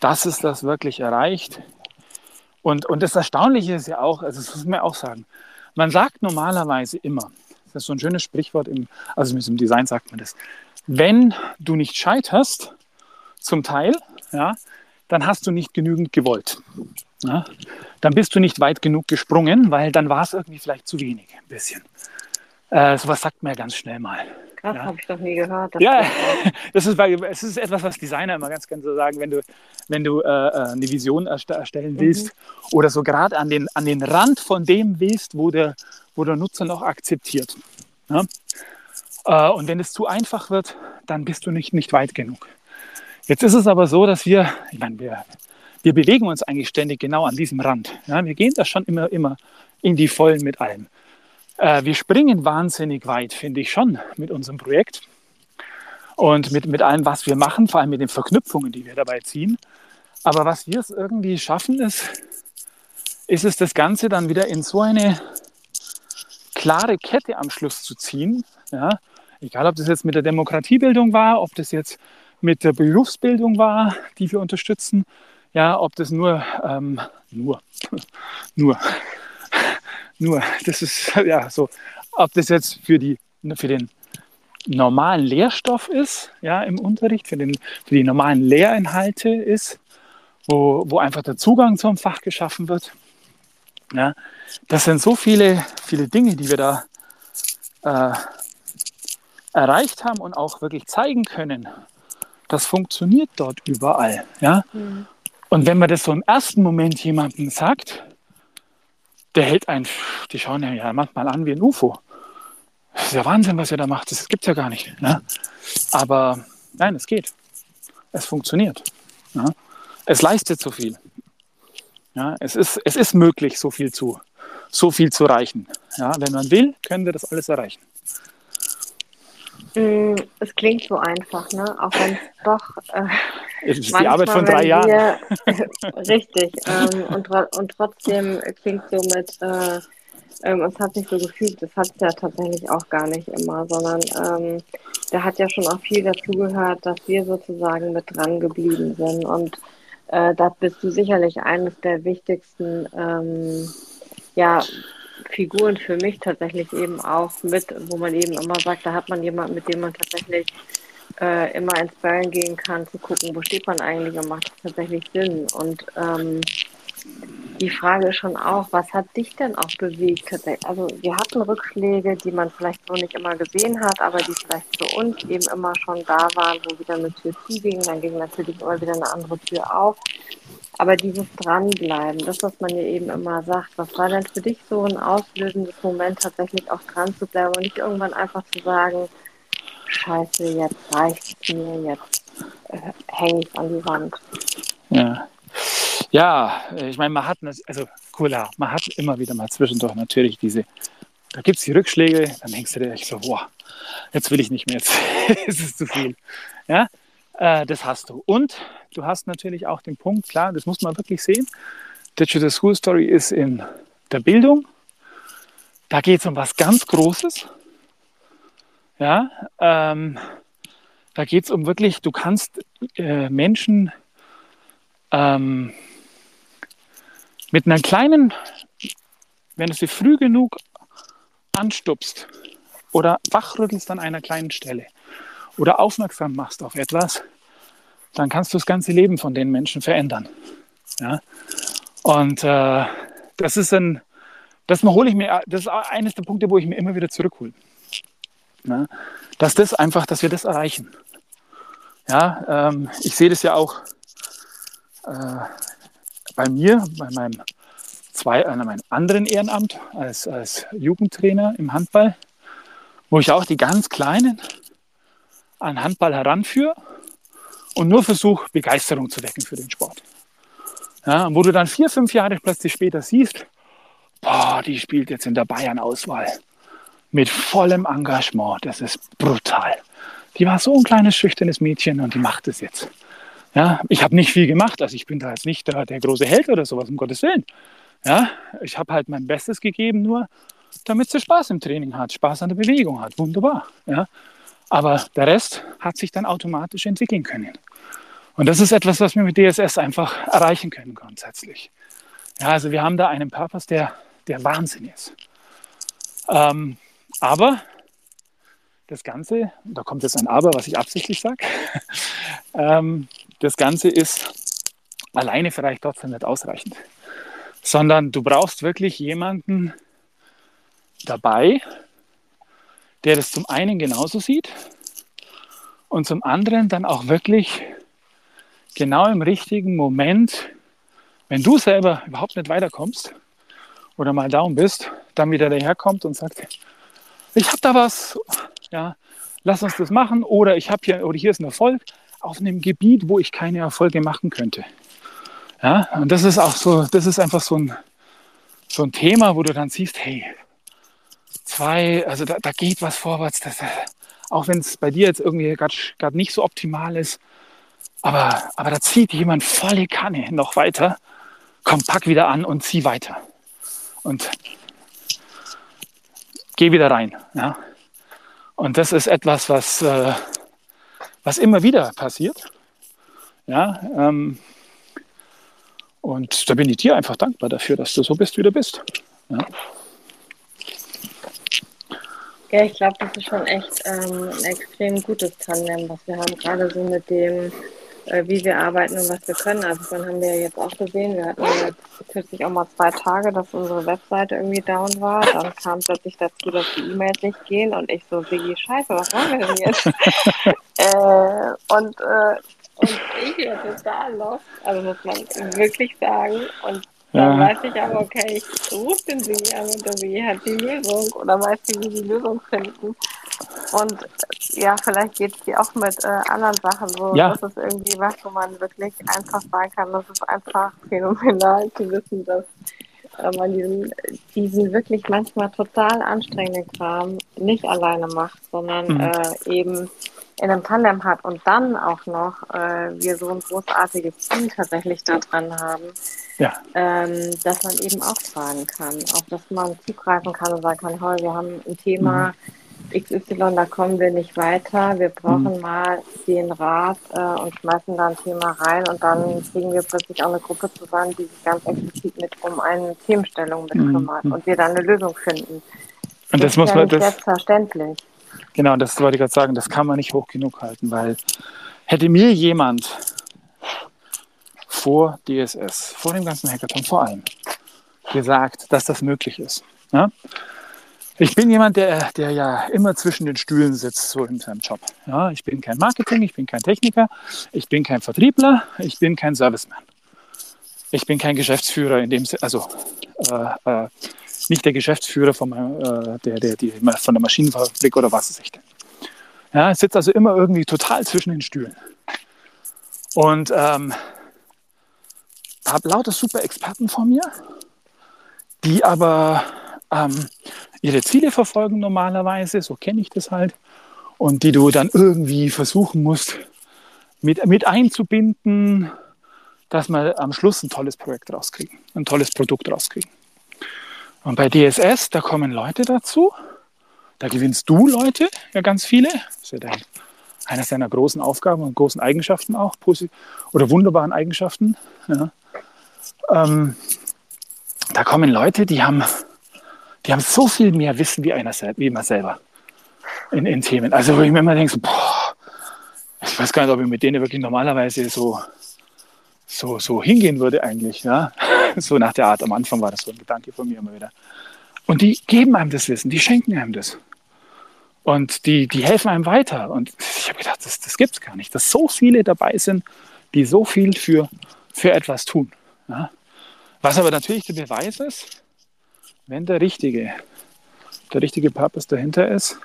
dass es das wirklich erreicht. Und, und das Erstaunliche ist ja auch, also das muss man auch sagen, man sagt normalerweise immer, das ist so ein schönes Sprichwort, im, also mit dem Design sagt man das, wenn du nicht scheiterst, zum Teil, ja, dann hast du nicht genügend gewollt. Ja? Dann bist du nicht weit genug gesprungen, weil dann war es irgendwie vielleicht zu wenig, ein bisschen. Äh, sowas sagt man ja ganz schnell mal. Krass, Ja. habe ich noch nie gehört. Das Ja, das ist, es ist etwas, was Designer immer ganz gerne so sagen, wenn du, wenn du äh, äh, eine Vision erste- erstellen willst oder so gerade an den, an den Rand von dem willst, wo der, wo der Nutzer noch akzeptiert. Ja? Äh, und wenn es zu einfach wird, dann bist du nicht, nicht weit genug. Jetzt ist es aber so, dass wir, ich meine, wir, wir bewegen uns eigentlich ständig genau an diesem Rand. Ja? Wir gehen da schon immer, immer in die Vollen mit allem. Äh, wir springen wahnsinnig weit, finde ich schon, mit unserem Projekt und mit, mit allem, was wir machen, vor allem mit den Verknüpfungen, die wir dabei ziehen. Aber was wir es irgendwie schaffen, ist, ist es, das Ganze dann wieder in so eine klare Kette am Schluss zu ziehen. Ja? Egal, ob das jetzt mit der Demokratiebildung war, ob das jetzt mit der Berufsbildung war, die wir unterstützen, ja, ob das nur, ähm, nur, nur, nur, das ist ja so, ob das jetzt für, die, für den normalen Lehrstoff ist, ja, im Unterricht, für, den, für die normalen Lehrinhalte ist, wo, wo einfach der Zugang zum Fach geschaffen wird. Ja, das sind so viele, viele Dinge, die wir da äh, erreicht haben und auch wirklich zeigen können. Das funktioniert dort überall. Ja? Mhm. Und wenn man das so im ersten Moment jemandem sagt, der hält einen, die schauen ja, ja manchmal an wie ein UFO. Das ist ja Wahnsinn, was ihr da macht. Das gibt es ja gar nicht. Ne? Aber nein, es geht. Es funktioniert. Ja? Es leistet so viel. Ja? Es, ist, es ist möglich, so viel zu, so viel zu erreichen. Ja? Wenn man will, können wir das alles erreichen. Mm, Es klingt so einfach, ne? Auch wenn es doch äh, Es ist die Arbeit von drei Jahren. Wir, richtig. Ähm, und, und trotzdem klingt so mit, äh, ähm, es hat sich so gefühlt, das hat es ja tatsächlich auch gar nicht immer, sondern ähm, da hat ja schon auch viel dazugehört, dass wir sozusagen mit dran geblieben sind. Und äh, da bist du sicherlich eines der wichtigsten ähm, ja, Figuren für mich tatsächlich eben auch mit, wo man eben immer sagt, da hat man jemanden, mit dem man tatsächlich äh, immer ins Ballen gehen kann, zu gucken, wo steht man eigentlich und macht es tatsächlich Sinn. Und ähm, die Frage ist schon auch, was hat dich denn auch bewegt? Also wir hatten Rückschläge, die man vielleicht so nicht immer gesehen hat, aber die vielleicht für uns eben immer schon da waren, wo wieder eine Tür zuging, dann ging natürlich immer wieder eine andere Tür auf. Aber dieses Dranbleiben, das, was man ja eben immer sagt, was war denn für dich so ein auslösendes Moment, tatsächlich auch dran zu bleiben und nicht irgendwann einfach zu sagen, scheiße, jetzt reicht's mir, jetzt äh, hänge ich an die Wand. Ja. Ja, ich meine, man hat, also klar, man hat immer wieder mal zwischendurch natürlich diese, da gibt es die Rückschläge, dann denkst du dir echt so, boah, jetzt will ich nicht mehr, jetzt ist es zu viel. Ja, äh, das hast du. Und du hast natürlich auch den Punkt, klar, das muss man wirklich sehen, Digital School Story ist in der Bildung, da geht es um was ganz Großes. Ja, ähm, da geht es um wirklich, du kannst äh, Menschen ähm, mit einer kleinen, wenn du sie früh genug anstupst oder wachrüttelst an einer kleinen Stelle oder aufmerksam machst auf etwas, dann kannst du das ganze Leben von den Menschen verändern. Ja? Und äh, das ist ein, das hole ich mir, das ist eines der Punkte, wo ich mir immer wieder zurückhole. Ja? Dass das einfach, dass wir das erreichen. Ja, ähm, ich sehe das ja auch äh, bei mir, bei meinem, zwei, äh, meinem anderen Ehrenamt als, als Jugendtrainer im Handball, wo ich auch die ganz Kleinen an Handball heranführe und nur versuche, Begeisterung zu wecken für den Sport. Ja, wo du dann vier, fünf Jahre plötzlich später siehst, boah, die spielt jetzt in der Bayern-Auswahl mit vollem Engagement. Das ist brutal. Die war so ein kleines, schüchternes Mädchen und die macht es jetzt. Ja, ich habe nicht viel gemacht, also ich bin da jetzt nicht der, der große Held oder sowas, um Gottes Willen. Ja, ich habe halt mein Bestes gegeben, nur damit sie Spaß im Training hat, Spaß an der Bewegung hat. Wunderbar. Ja. Aber der Rest hat sich dann automatisch entwickeln können. Und das ist etwas, was wir mit DSS einfach erreichen können grundsätzlich. Ja, also wir haben da einen Purpose, der, der Wahnsinn ist. Ähm, aber das Ganze, da kommt jetzt ein Aber, was ich absichtlich sage, ähm, das Ganze ist alleine vielleicht trotzdem nicht ausreichend, sondern du brauchst wirklich jemanden dabei, der das zum einen genauso sieht und zum anderen dann auch wirklich genau im richtigen Moment, wenn du selber überhaupt nicht weiterkommst oder mal down bist, dann wieder daherkommt und sagt, ich habe da was, ja, lass uns das machen oder ich habe hier oder hier ist ein Erfolg auf einem Gebiet, wo ich keine Erfolge machen könnte. Ja, und das ist auch so, das ist einfach so ein, so ein Thema, wo du dann siehst, hey, zwei, also da, da geht was vorwärts, das, auch wenn es bei dir jetzt irgendwie gerade nicht so optimal ist, aber, aber da zieht jemand volle Kanne noch weiter, komm, pack wieder an und zieh weiter. Und geh wieder rein. Ja? Und das ist etwas, was, äh, was immer wieder passiert. Ja, ähm, und da bin ich dir einfach dankbar dafür, dass du so bist, wie du bist. Ja, ja ich glaube, das ist schon echt ähm, ein extrem gutes Tandem, was wir haben, gerade so mit dem äh, wie wir arbeiten und was wir können. Also dann haben wir jetzt auch gesehen, wir hatten jetzt kürzlich auch mal zwei Tage, dass unsere Webseite irgendwie down war. Dann kam plötzlich dazu, dass die E-Mails nicht gehen und ich so, Sigi, scheiße, was machen wir denn jetzt? äh, und, äh, und ich bin total lost, also muss man wirklich sagen. Und dann weiß ich aber, okay, ich rufe den Sigi an und der hat die Lösung oder weiß wie wir die Lösung finden. Und ja, vielleicht geht es dir auch mit äh, anderen Sachen so. Ja. Das ist irgendwie was, wo man wirklich einfach sagen kann, das ist einfach phänomenal zu wissen, dass äh, man diesen, diesen wirklich manchmal total anstrengenden Kram nicht alleine macht, sondern mhm. äh, eben in einem Tandem hat und dann auch noch äh, wir so ein großartiges Team tatsächlich da dran haben, ja. ähm, dass man eben auch fragen kann, auf das man zugreifen kann und sagen kann, hey, wir haben ein Thema, mhm XY, da kommen wir nicht weiter, wir brauchen mhm. mal den Rat äh, und schmeißen da ein Thema rein und dann kriegen wir plötzlich auch eine Gruppe zusammen, die sich ganz explizit mit um eine Themenstellung mit mhm. kümmert mhm. und wir dann eine Lösung finden. Und das, das muss ja man das selbstverständlich. Genau, das wollte ich gerade sagen, das kann man nicht hoch genug halten, weil hätte mir jemand vor DSS, vor dem ganzen Hackathon vor allem, gesagt, dass das möglich ist. Ja? Ich bin jemand, der, der ja immer zwischen den Stühlen sitzt, so in seinem Job. Ja, ich bin kein Marketing, ich bin kein Techniker, ich bin kein Vertriebler, ich bin kein Serviceman. Ich bin kein Geschäftsführer in dem also äh, äh, nicht der Geschäftsführer von, äh, der, der, die, von der Maschinenfabrik oder was weiß ich denn. Ja, ich sitze also immer irgendwie total zwischen den Stühlen. Und ähm, habe lauter super Experten vor mir, die aber ähm, ihre Ziele verfolgen normalerweise, so kenne ich das halt, und die du dann irgendwie versuchen musst mit, mit einzubinden, dass wir am Schluss ein tolles Projekt rauskriegen, ein tolles Produkt rauskriegen. Und bei DSS, da kommen Leute dazu, da gewinnst du Leute, ja ganz viele, das ist ja dein, eines deiner großen Aufgaben und großen Eigenschaften auch, oder wunderbaren Eigenschaften. Ja. Ähm, da kommen Leute, die haben die haben so viel mehr Wissen wie einer wie man selber in, in Themen. Also wo ich mir immer denke, so, boah, ich weiß gar nicht, ob ich mit denen wirklich normalerweise so, so, so hingehen würde eigentlich. Ja? So nach der Art. Am Anfang war das so ein Gedanke von mir immer wieder. Und die geben einem das Wissen, die schenken einem das. Und die, die helfen einem weiter. Und ich habe gedacht, das, das gibt es gar nicht, dass so viele dabei sind, die so viel für, für etwas tun. Ja? Was aber natürlich der Beweis ist, wenn der richtige, der richtige Purpose dahinter ist,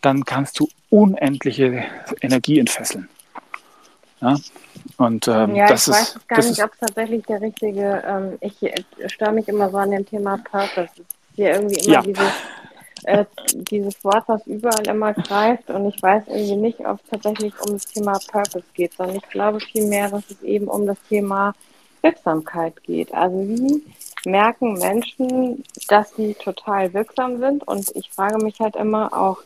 dann kannst du unendliche Energie entfesseln. Ja? Und ähm, Ja, das ich ist, weiß gar das nicht, ob es tatsächlich der richtige, ähm, ich äh, störe mich immer so an dem Thema Purpose. Es ist hier irgendwie immer Ja. dieses, äh, dieses Wort, was überall immer greift und ich weiß irgendwie nicht, ob es tatsächlich um das Thema Purpose geht, sondern ich glaube vielmehr, dass es eben um das Thema Wirksamkeit geht. Also wie merken Menschen, dass sie total wirksam sind? Und ich frage mich halt immer auch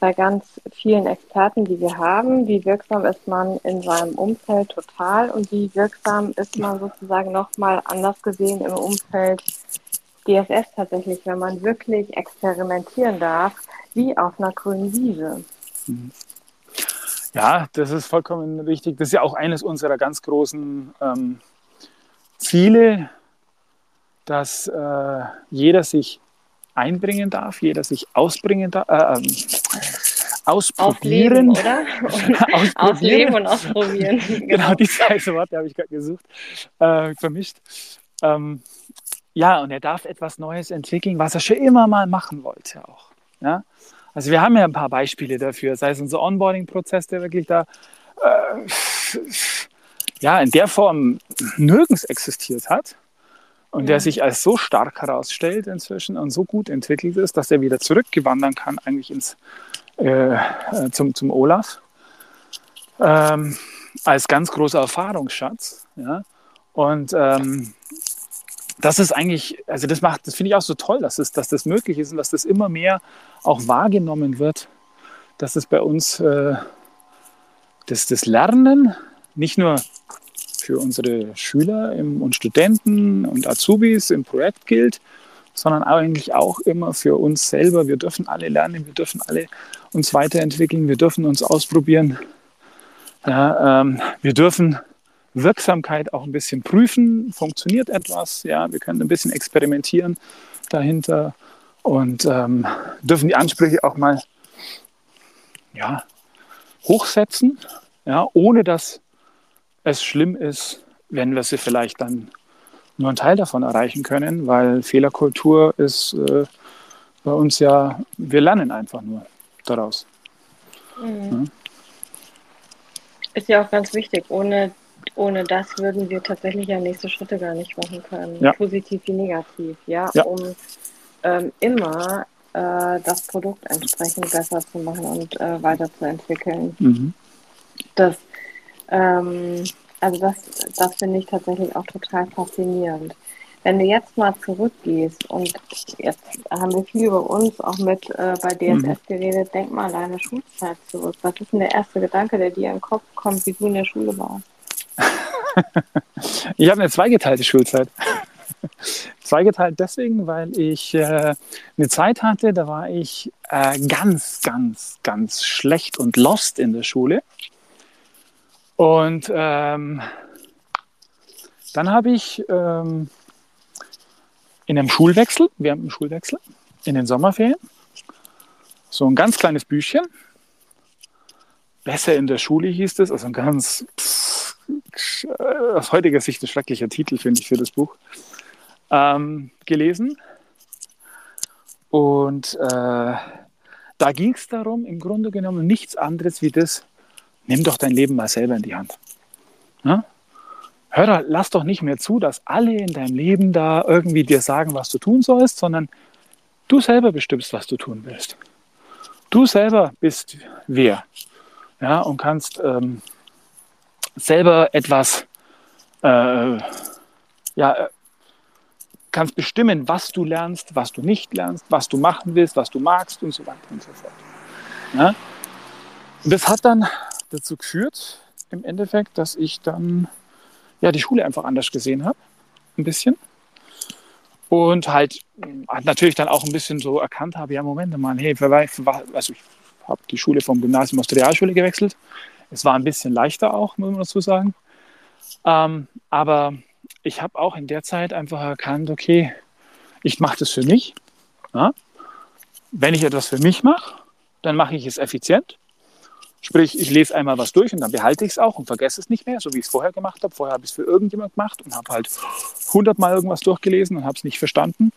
bei ganz vielen Experten, die wir haben, wie wirksam ist man in seinem Umfeld total und wie wirksam ist man sozusagen nochmal anders gesehen im Umfeld DSS tatsächlich, wenn man wirklich experimentieren darf, wie auf einer grünen Wiese. Ja, das ist vollkommen richtig. Das ist ja auch eines unserer ganz großen ähm, Ziele, dass äh, jeder sich einbringen darf, jeder sich ausbringen darf, äh, ähm, ausprobieren. Ausleben, oder? Ausprobieren. Ausleben und ausprobieren. Genau, die zwei Worte habe ich gerade gesucht, äh, vermischt. Ähm, ja, und er darf etwas Neues entwickeln, was er schon immer mal machen wollte auch. Ja? Also wir haben ja ein paar Beispiele dafür, sei es unser Onboarding-Prozess, der wirklich da äh, ja, in der Form nirgends existiert hat und der Ja. sich als so stark herausstellt inzwischen und so gut entwickelt ist, dass er wieder zurückgewandern kann eigentlich ins, äh, äh, zum, zum Olaf ähm, als ganz großer Erfahrungsschatz. Ja? Und ähm, das ist eigentlich, also das macht, das finde ich auch so toll, dass, es, dass das möglich ist und dass das immer mehr auch wahrgenommen wird, dass es bei uns äh, das, das Lernen nicht nur für unsere Schüler und Studenten und Azubis im Projekt gilt, sondern eigentlich auch immer für uns selber. Wir dürfen alle lernen, wir dürfen alle uns weiterentwickeln, wir dürfen uns ausprobieren. Ja, ähm, wir dürfen Wirksamkeit auch ein bisschen prüfen. Funktioniert etwas? Ja, wir können ein bisschen experimentieren dahinter und ähm, dürfen die Ansprüche auch mal ja, hochsetzen, ja, ohne dass es schlimm ist, wenn wir sie vielleicht dann nur einen Teil davon erreichen können, weil Fehlerkultur ist äh, bei uns ja, wir lernen einfach nur daraus. Mhm. Ist ja auch ganz wichtig. Ohne, ohne das würden wir tatsächlich ja nächste Schritte gar nicht machen können. Ja. Positiv wie negativ, ja, Ja. um ähm, immer äh, das Produkt entsprechend besser zu machen und äh, weiterzuentwickeln. Mhm. Das, ähm, also das, das finde ich tatsächlich auch total faszinierend. Wenn du jetzt mal zurückgehst und jetzt haben wir viel über uns auch mit äh, bei DSS geredet, denk mal an deine Schulzeit zurück. Was ist denn der erste Gedanke, der dir in den Kopf kommt, wie du in der Schule warst? Ich habe eine zweigeteilte Schulzeit. Zweigeteilt deswegen, weil ich äh, eine Zeit hatte, da war ich äh, ganz, ganz, ganz schlecht und lost in der Schule. Und ähm, dann habe ich ähm, in einem Schulwechsel, wir haben einen Schulwechsel, in den Sommerferien, so ein ganz kleines Büchchen. Besser in der Schule hieß es, also ein ganz, pff, aus heutiger Sicht ein schrecklicher Titel, finde ich, für das Buch, ähm, gelesen. Und äh, da ging es darum, im Grunde genommen nichts anderes wie das, nimm doch dein Leben mal selber in die Hand. Ja? Hör, doch- lass doch nicht mehr zu, dass alle in deinem Leben da irgendwie dir sagen, was du tun sollst, sondern du selber bestimmst, was du tun willst. Du selber bist wer. Ja, und kannst ähm, selber etwas, äh, ja, kannst bestimmen, was du lernst, was du nicht lernst, was du machen willst, was du magst und so weiter und so fort. Ja? Und das hat dann dazu geführt, im Endeffekt, dass ich dann ja, die Schule einfach anders gesehen habe, ein bisschen. Und halt mh, natürlich dann auch ein bisschen so erkannt habe, ja, Moment mal, hey, also ich habe die Schule vom Gymnasium aus der Realschule gewechselt. Es war ein bisschen leichter auch, muss man dazu sagen. Ähm, aber ich habe auch in der Zeit einfach erkannt, okay, ich mache das für mich. Ja? Wenn ich etwas für mich mache, dann mache ich es effizient. Sprich, ich lese einmal was durch und dann behalte ich es auch und vergesse es nicht mehr, so wie ich es vorher gemacht habe. Vorher habe ich es für irgendjemand gemacht und habe halt hundertmal irgendwas durchgelesen und habe es nicht verstanden.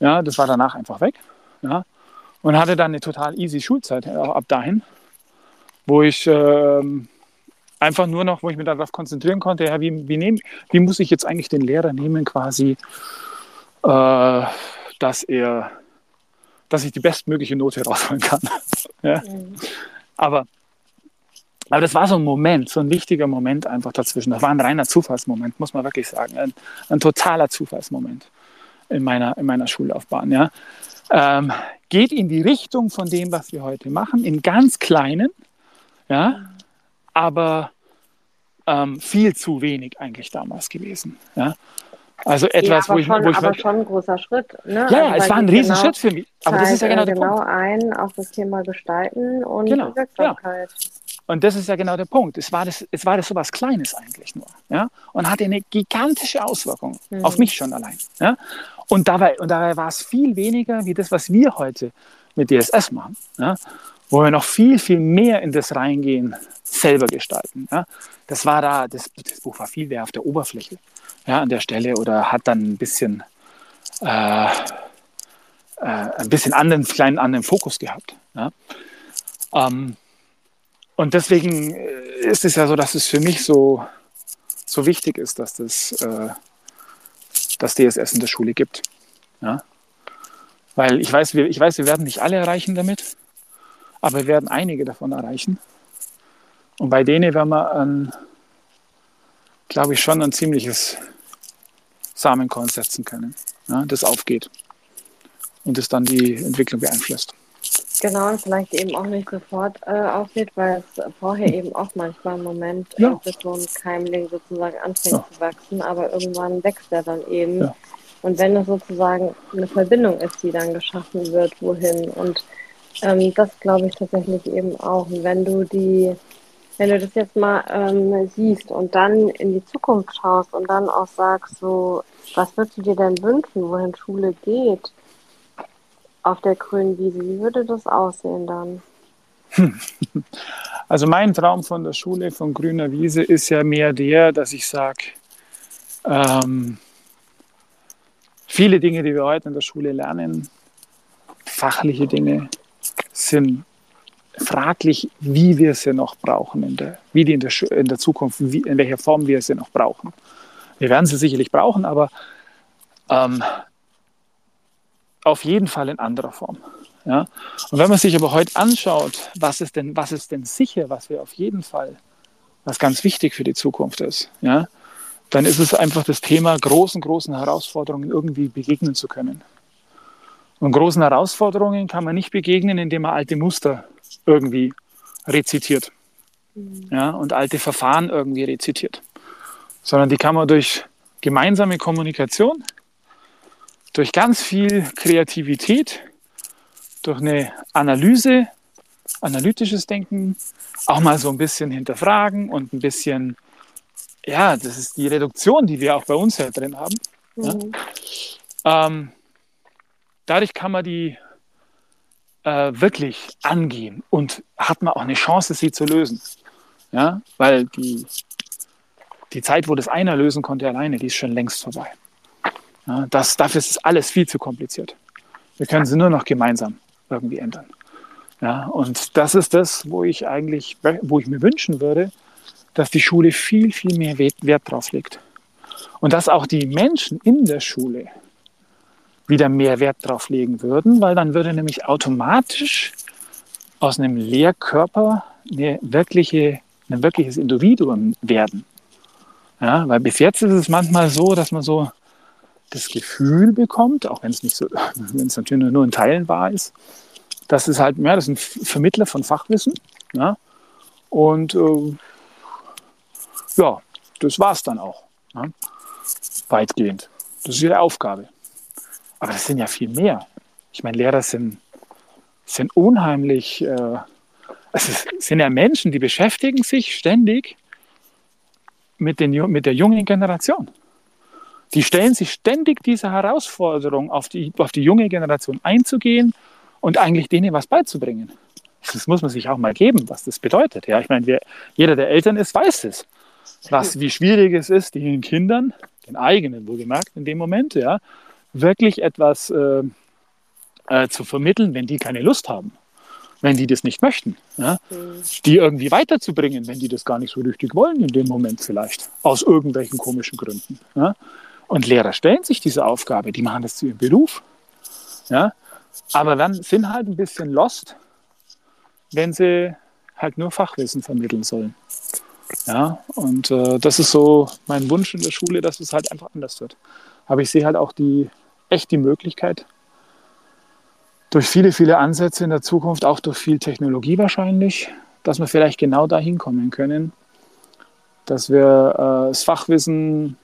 Ja, das war danach einfach weg. Ja, und hatte dann eine total easy Schulzeit äh, ab dahin, wo ich ähm, einfach nur noch, wo ich mich darauf konzentrieren konnte, ja, wie, wie, nehm, wie muss ich jetzt eigentlich den Lehrer nehmen, quasi, äh, dass er, dass ich die bestmögliche Note rausholen kann. ja? Mhm. Aber, aber das war so ein Moment, so ein wichtiger Moment einfach dazwischen. Das war ein reiner Zufallsmoment, muss man wirklich sagen. Ein, ein totaler Zufallsmoment in meiner, in meiner Schullaufbahn. Ja? Ähm, geht in die Richtung von dem, was wir heute machen, in ganz kleinen, ja, aber ähm, viel zu wenig eigentlich damals gewesen. Ja. Also etwas, ja, wo ich, schon, wo ich aber schon ein großer Schritt. Ne? Ja, also, es war ein Riesenschritt genau, für mich. Aber das ist ja genau der genau Punkt. ein auf das Thema Gestalten und genau, Wirksamkeit. Ja. Und das ist ja genau der Punkt. Es war das, es war das so was Kleines eigentlich nur. Ja? Und hatte eine gigantische Auswirkung mhm. auf mich schon allein. Ja? Und, dabei, und dabei war es viel weniger wie das, was wir heute mit DSS machen. Ja? Wo wir noch viel, viel mehr in das Reingehen selber gestalten. Ja? Das war da, das, das Buch war viel mehr auf der Oberfläche ja, an der Stelle oder hat dann ein bisschen, äh, äh, ein bisschen anderen, kleinen anderen Fokus gehabt. Ja? Ähm, und deswegen äh, ist es ja so, dass es für mich so, so wichtig ist, dass das, äh, das DSS in der Schule gibt. Ja? Weil ich weiß, wir, ich weiß, wir werden nicht alle erreichen damit, aber wir werden einige davon erreichen. Und bei denen werden wir, glaube ich, schon ein ziemliches Samenkorn setzen können, ja, das aufgeht und das dann die Entwicklung beeinflusst. Genau, und vielleicht eben auch nicht sofort äh, aufgeht, weil es vorher eben auch manchmal im Moment, ja. äh, so ein Keimling sozusagen anfängt ja. zu wachsen, aber irgendwann wächst er dann eben. Ja. Und wenn es sozusagen eine Verbindung ist, die dann geschaffen wird, wohin. Und ähm, das glaube ich tatsächlich eben auch. Und wenn du die, wenn du das jetzt mal ähm, siehst und dann in die Zukunft schaust und dann auch sagst, so, was würdest du dir denn wünschen, wohin Schule geht auf der grünen Wiese? Wie würde das aussehen dann? Also mein Traum von der Schule, von grüner Wiese, ist ja mehr der, dass ich sage, ähm, viele Dinge, die wir heute in der Schule lernen, fachliche Dinge, sind fraglich, wie wir sie noch brauchen, in der, wie die in der, in der Zukunft, wie, in welcher Form wir sie noch brauchen. Wir werden sie sicherlich brauchen, aber ähm, auf jeden Fall in anderer Form. Ja? Und wenn man sich aber heute anschaut, was ist, denn, was ist denn sicher, was wir auf jeden Fall, was ganz wichtig für die Zukunft ist, ja? dann ist es einfach das Thema, großen, großen Herausforderungen irgendwie begegnen zu können. Und großen Herausforderungen kann man nicht begegnen, indem man alte Muster irgendwie rezitiert mhm. ja, und alte Verfahren irgendwie rezitiert, sondern die kann man durch gemeinsame Kommunikation, durch ganz viel Kreativität, durch eine Analyse, analytisches Denken, auch mal so ein bisschen hinterfragen und ein bisschen ja, das ist die Reduktion, die wir auch bei uns ja drin haben. Mhm. Ja. Ähm, dadurch kann man die äh, wirklich angehen und hat man auch eine Chance, sie zu lösen. Ja, weil die, die Zeit, wo das einer lösen konnte alleine, die ist schon längst vorbei. Das, dafür ist alles viel zu kompliziert. Wir können sie nur noch gemeinsam irgendwie ändern. Ja, und das ist das, wo ich eigentlich, wo ich mir wünschen würde, dass die Schule viel, viel mehr Wert drauf legt. Und dass auch die Menschen in der Schule wieder mehr Wert drauf legen würden, weil dann würde nämlich automatisch aus einem Lehrkörper eine wirkliche, ein wirkliches Individuum werden. Ja, weil bis jetzt ist es manchmal so, dass man so das Gefühl bekommt, auch wenn es nicht so, wenn es natürlich nur in Teilen wahr ist, dass es halt, ja, das sind Vermittler von Fachwissen. Ja, und äh, ja, das war es dann auch. Ne? Weitgehend. Das ist ihre Aufgabe. Aber das sind ja viel mehr. Ich meine, Lehrer sind, sind unheimlich, äh, also es sind ja Menschen, die beschäftigen sich ständig mit, den, mit der jungen Generation. Die stellen sich ständig diese Herausforderung, auf die, auf die junge Generation einzugehen und eigentlich denen was beizubringen. Das muss man sich auch mal geben, was das bedeutet. Ja, ich meine, wer, jeder, der Eltern ist, weiß es was, wie schwierig es ist, den Kindern, den eigenen wohlgemerkt in dem Moment, ja, wirklich etwas äh, äh, zu vermitteln, wenn die keine Lust haben. wenn die das nicht möchten. Ja? Mhm. Die irgendwie weiterzubringen, wenn die das gar nicht so richtig wollen in dem Moment vielleicht, aus irgendwelchen komischen Gründen. Ja? Und Lehrer stellen sich diese Aufgabe, die machen das zu ihrem Beruf. Ja? Aber dann sind halt ein bisschen lost, wenn sie halt nur Fachwissen vermitteln sollen. Ja, und äh, das ist so mein Wunsch in der Schule, dass es halt einfach anders wird. Aber ich sehe halt auch die, echt die Möglichkeit, durch viele, viele Ansätze in der Zukunft, auch durch viel Technologie wahrscheinlich, dass wir vielleicht genau dahin kommen können, dass wir äh, das Fachwissen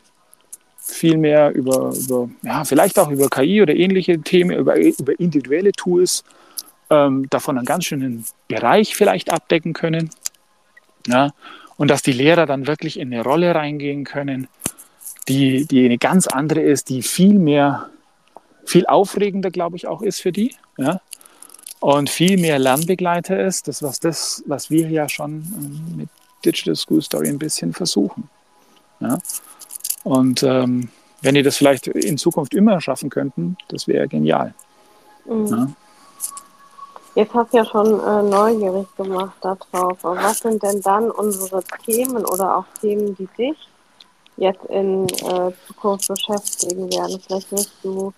viel mehr über, über, ja, vielleicht auch über KI oder ähnliche Themen, über, über individuelle Tools ähm, davon einen ganz schönen Bereich vielleicht abdecken können. Ja, und dass die Lehrer dann wirklich in eine Rolle reingehen können, die, die eine ganz andere ist, die viel mehr, viel aufregender, glaube ich, auch ist für die. Ja? Und viel mehr Lernbegleiter ist, das was das, was wir ja schon ähm, mit Digital School Story ein bisschen versuchen. Ja? Und ähm, wenn die das vielleicht in Zukunft immer schaffen könnten, das wäre genial. Mhm. Ja? Jetzt hast du ja schon äh, neugierig gemacht darauf. Was sind denn dann unsere Themen oder auch Themen, die dich jetzt in äh, Zukunft beschäftigen werden? Vielleicht wirst du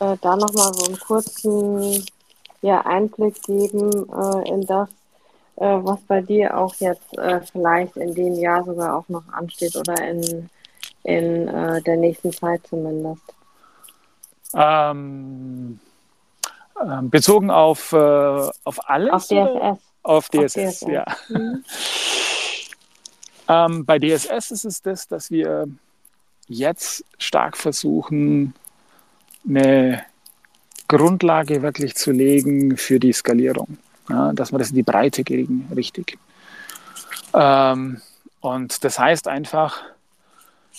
äh, da nochmal so einen kurzen ja, Einblick geben äh, in das, äh, was bei dir auch jetzt äh, vielleicht in dem Jahr sogar auch noch ansteht oder in, in äh, der nächsten Zeit zumindest. Ähm, ähm, bezogen auf, äh, auf alles? Auf DSS. Auf DSS, auf DSS. ja. Mhm. ähm, bei DSS ist es das, dass wir jetzt stark versuchen, eine Grundlage wirklich zu legen für die Skalierung. Ja, dass wir das in die Breite kriegen, richtig. Ähm, und das heißt einfach,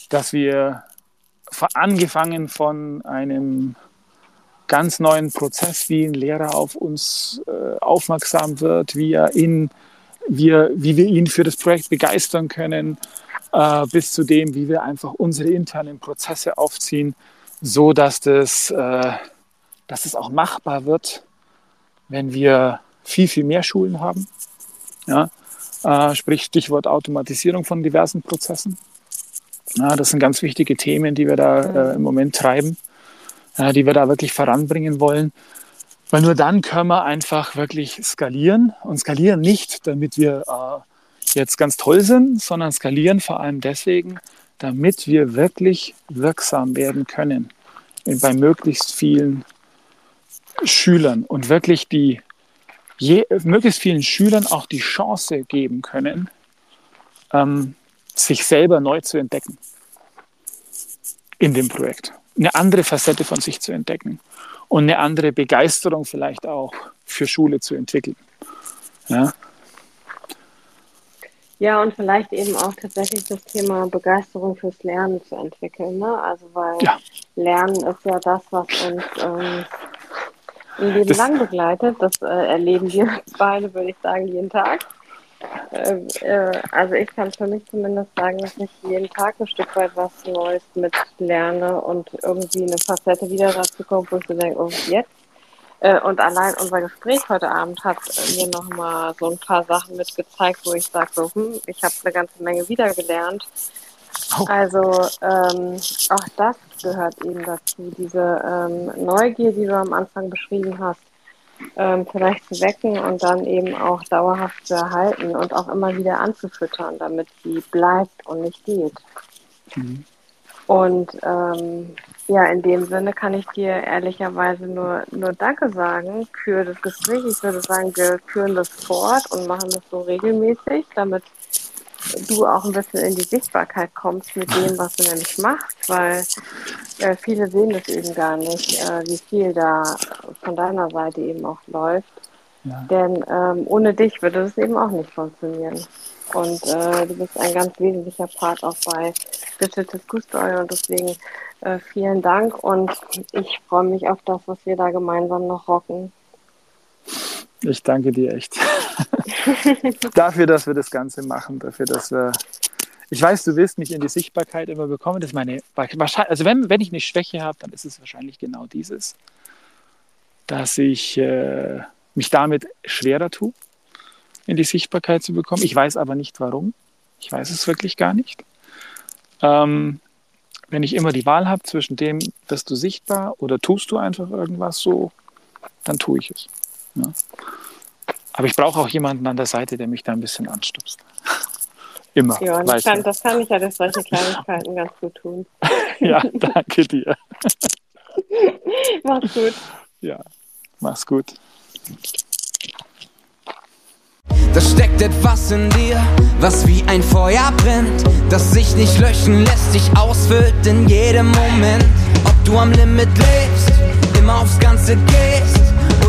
dass wir angefangen von einem ganz neuen Prozess, wie ein Lehrer auf uns äh, aufmerksam wird, wie, er in, wie, wie wir ihn für das Projekt begeistern können, äh, bis zu dem, wie wir einfach unsere internen Prozesse aufziehen, so dass das, äh, dass es auch machbar wird, wenn wir viel, viel mehr Schulen haben. Ja? Äh, sprich Stichwort Automatisierung von diversen Prozessen. Ja, das sind ganz wichtige Themen, die wir da äh, im Moment treiben äh, die wir da wirklich voranbringen wollen. Weil nur dann können wir einfach wirklich skalieren und skalieren nicht, damit wir äh, jetzt ganz toll sind, sondern skalieren vor allem deswegen, damit wir wirklich wirksam werden können bei möglichst vielen Schülern und wirklich die je, möglichst vielen Schülern auch die Chance geben können, ähm, sich selber neu zu entdecken in dem Projekt eine andere Facette von sich zu entdecken und eine andere Begeisterung vielleicht auch für Schule zu entwickeln. Ja. Ja, und vielleicht eben auch tatsächlich das Thema Begeisterung fürs Lernen zu entwickeln. Ne? Also, weil ja. Lernen ist ja das, was uns ähm, ein Leben das, lang begleitet. Das äh, erleben wir beide, würde ich sagen, jeden Tag. Äh, äh, also ich kann für mich zumindest sagen, dass ich jeden Tag ein Stück weit was Neues mit lerne und irgendwie eine Facette wieder dazu kommt, wo ich so denke, oh, jetzt? Äh, und allein unser Gespräch heute Abend hat mir nochmal so ein paar Sachen mitgezeigt, wo ich sage, so, hm, ich habe eine ganze Menge wiedergelernt. Oh. Also ähm, auch das gehört eben dazu, diese ähm, Neugier, die du am Anfang beschrieben hast ähm, vielleicht zu wecken und dann eben auch dauerhaft zu erhalten und auch immer wieder anzufüttern, damit sie bleibt und nicht geht. Mhm. Und ähm, ja, in dem Sinne kann ich dir ehrlicherweise nur, nur Danke sagen für das Gespräch. Ich würde sagen, wir führen das fort und machen das so regelmäßig, damit du auch ein bisschen in die Sichtbarkeit kommst mit dem, was du nämlich machst, weil äh, viele sehen das eben gar nicht, äh, wie viel da von deiner Seite eben auch läuft. Ja. Denn ähm, ohne dich würde das eben auch nicht funktionieren. Und äh, du bist ein ganz wesentlicher Part auch bei Digital School Story und deswegen äh, vielen Dank und ich freue mich auf das, was wir da gemeinsam noch rocken. Ich danke dir echt. dafür, dass wir das Ganze machen, dafür, dass wir. Ich weiß, du willst mich in die Sichtbarkeit immer bekommen. Das meine. Also, wenn, wenn ich eine Schwäche habe, dann ist es wahrscheinlich genau dieses, dass ich äh, mich damit schwerer tue, in die Sichtbarkeit zu bekommen. Ich weiß aber nicht warum. Ich weiß es wirklich gar nicht. Ähm, wenn ich immer die Wahl habe zwischen dem, wirst du sichtbar oder tust du einfach irgendwas so, dann tue ich es. Ja. Aber ich brauche auch jemanden an der Seite, der mich da ein bisschen anstupst. Immer. Ja, und kann, das kann ich ja durch solche Kleinigkeiten ganz gut tun. ja, danke dir. Mach's gut. Ja, mach's gut. Da steckt etwas in dir, was wie ein Feuer brennt, das sich nicht löschen lässt, sich ausfüllt in jedem Moment. Ob du am Limit lebst, immer aufs Ganze gehst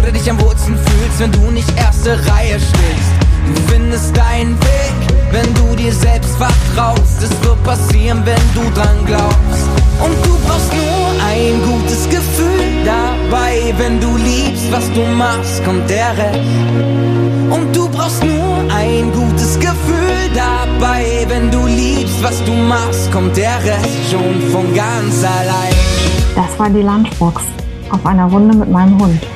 oder dich am wohlsten fühlst, wenn du nicht erste Reihe stehst. Du findest deinen Weg, wenn du dir selbst vertraust. Es wird passieren, wenn du dran glaubst. Und du brauchst nur ein gutes Gefühl dabei, wenn du liebst, was du machst, kommt der Rest. Und du brauchst nur ein gutes Gefühl dabei, wenn du liebst, was du machst, kommt der Rest schon von ganz allein. Das war die Lunchbox auf einer Runde mit meinem Hund.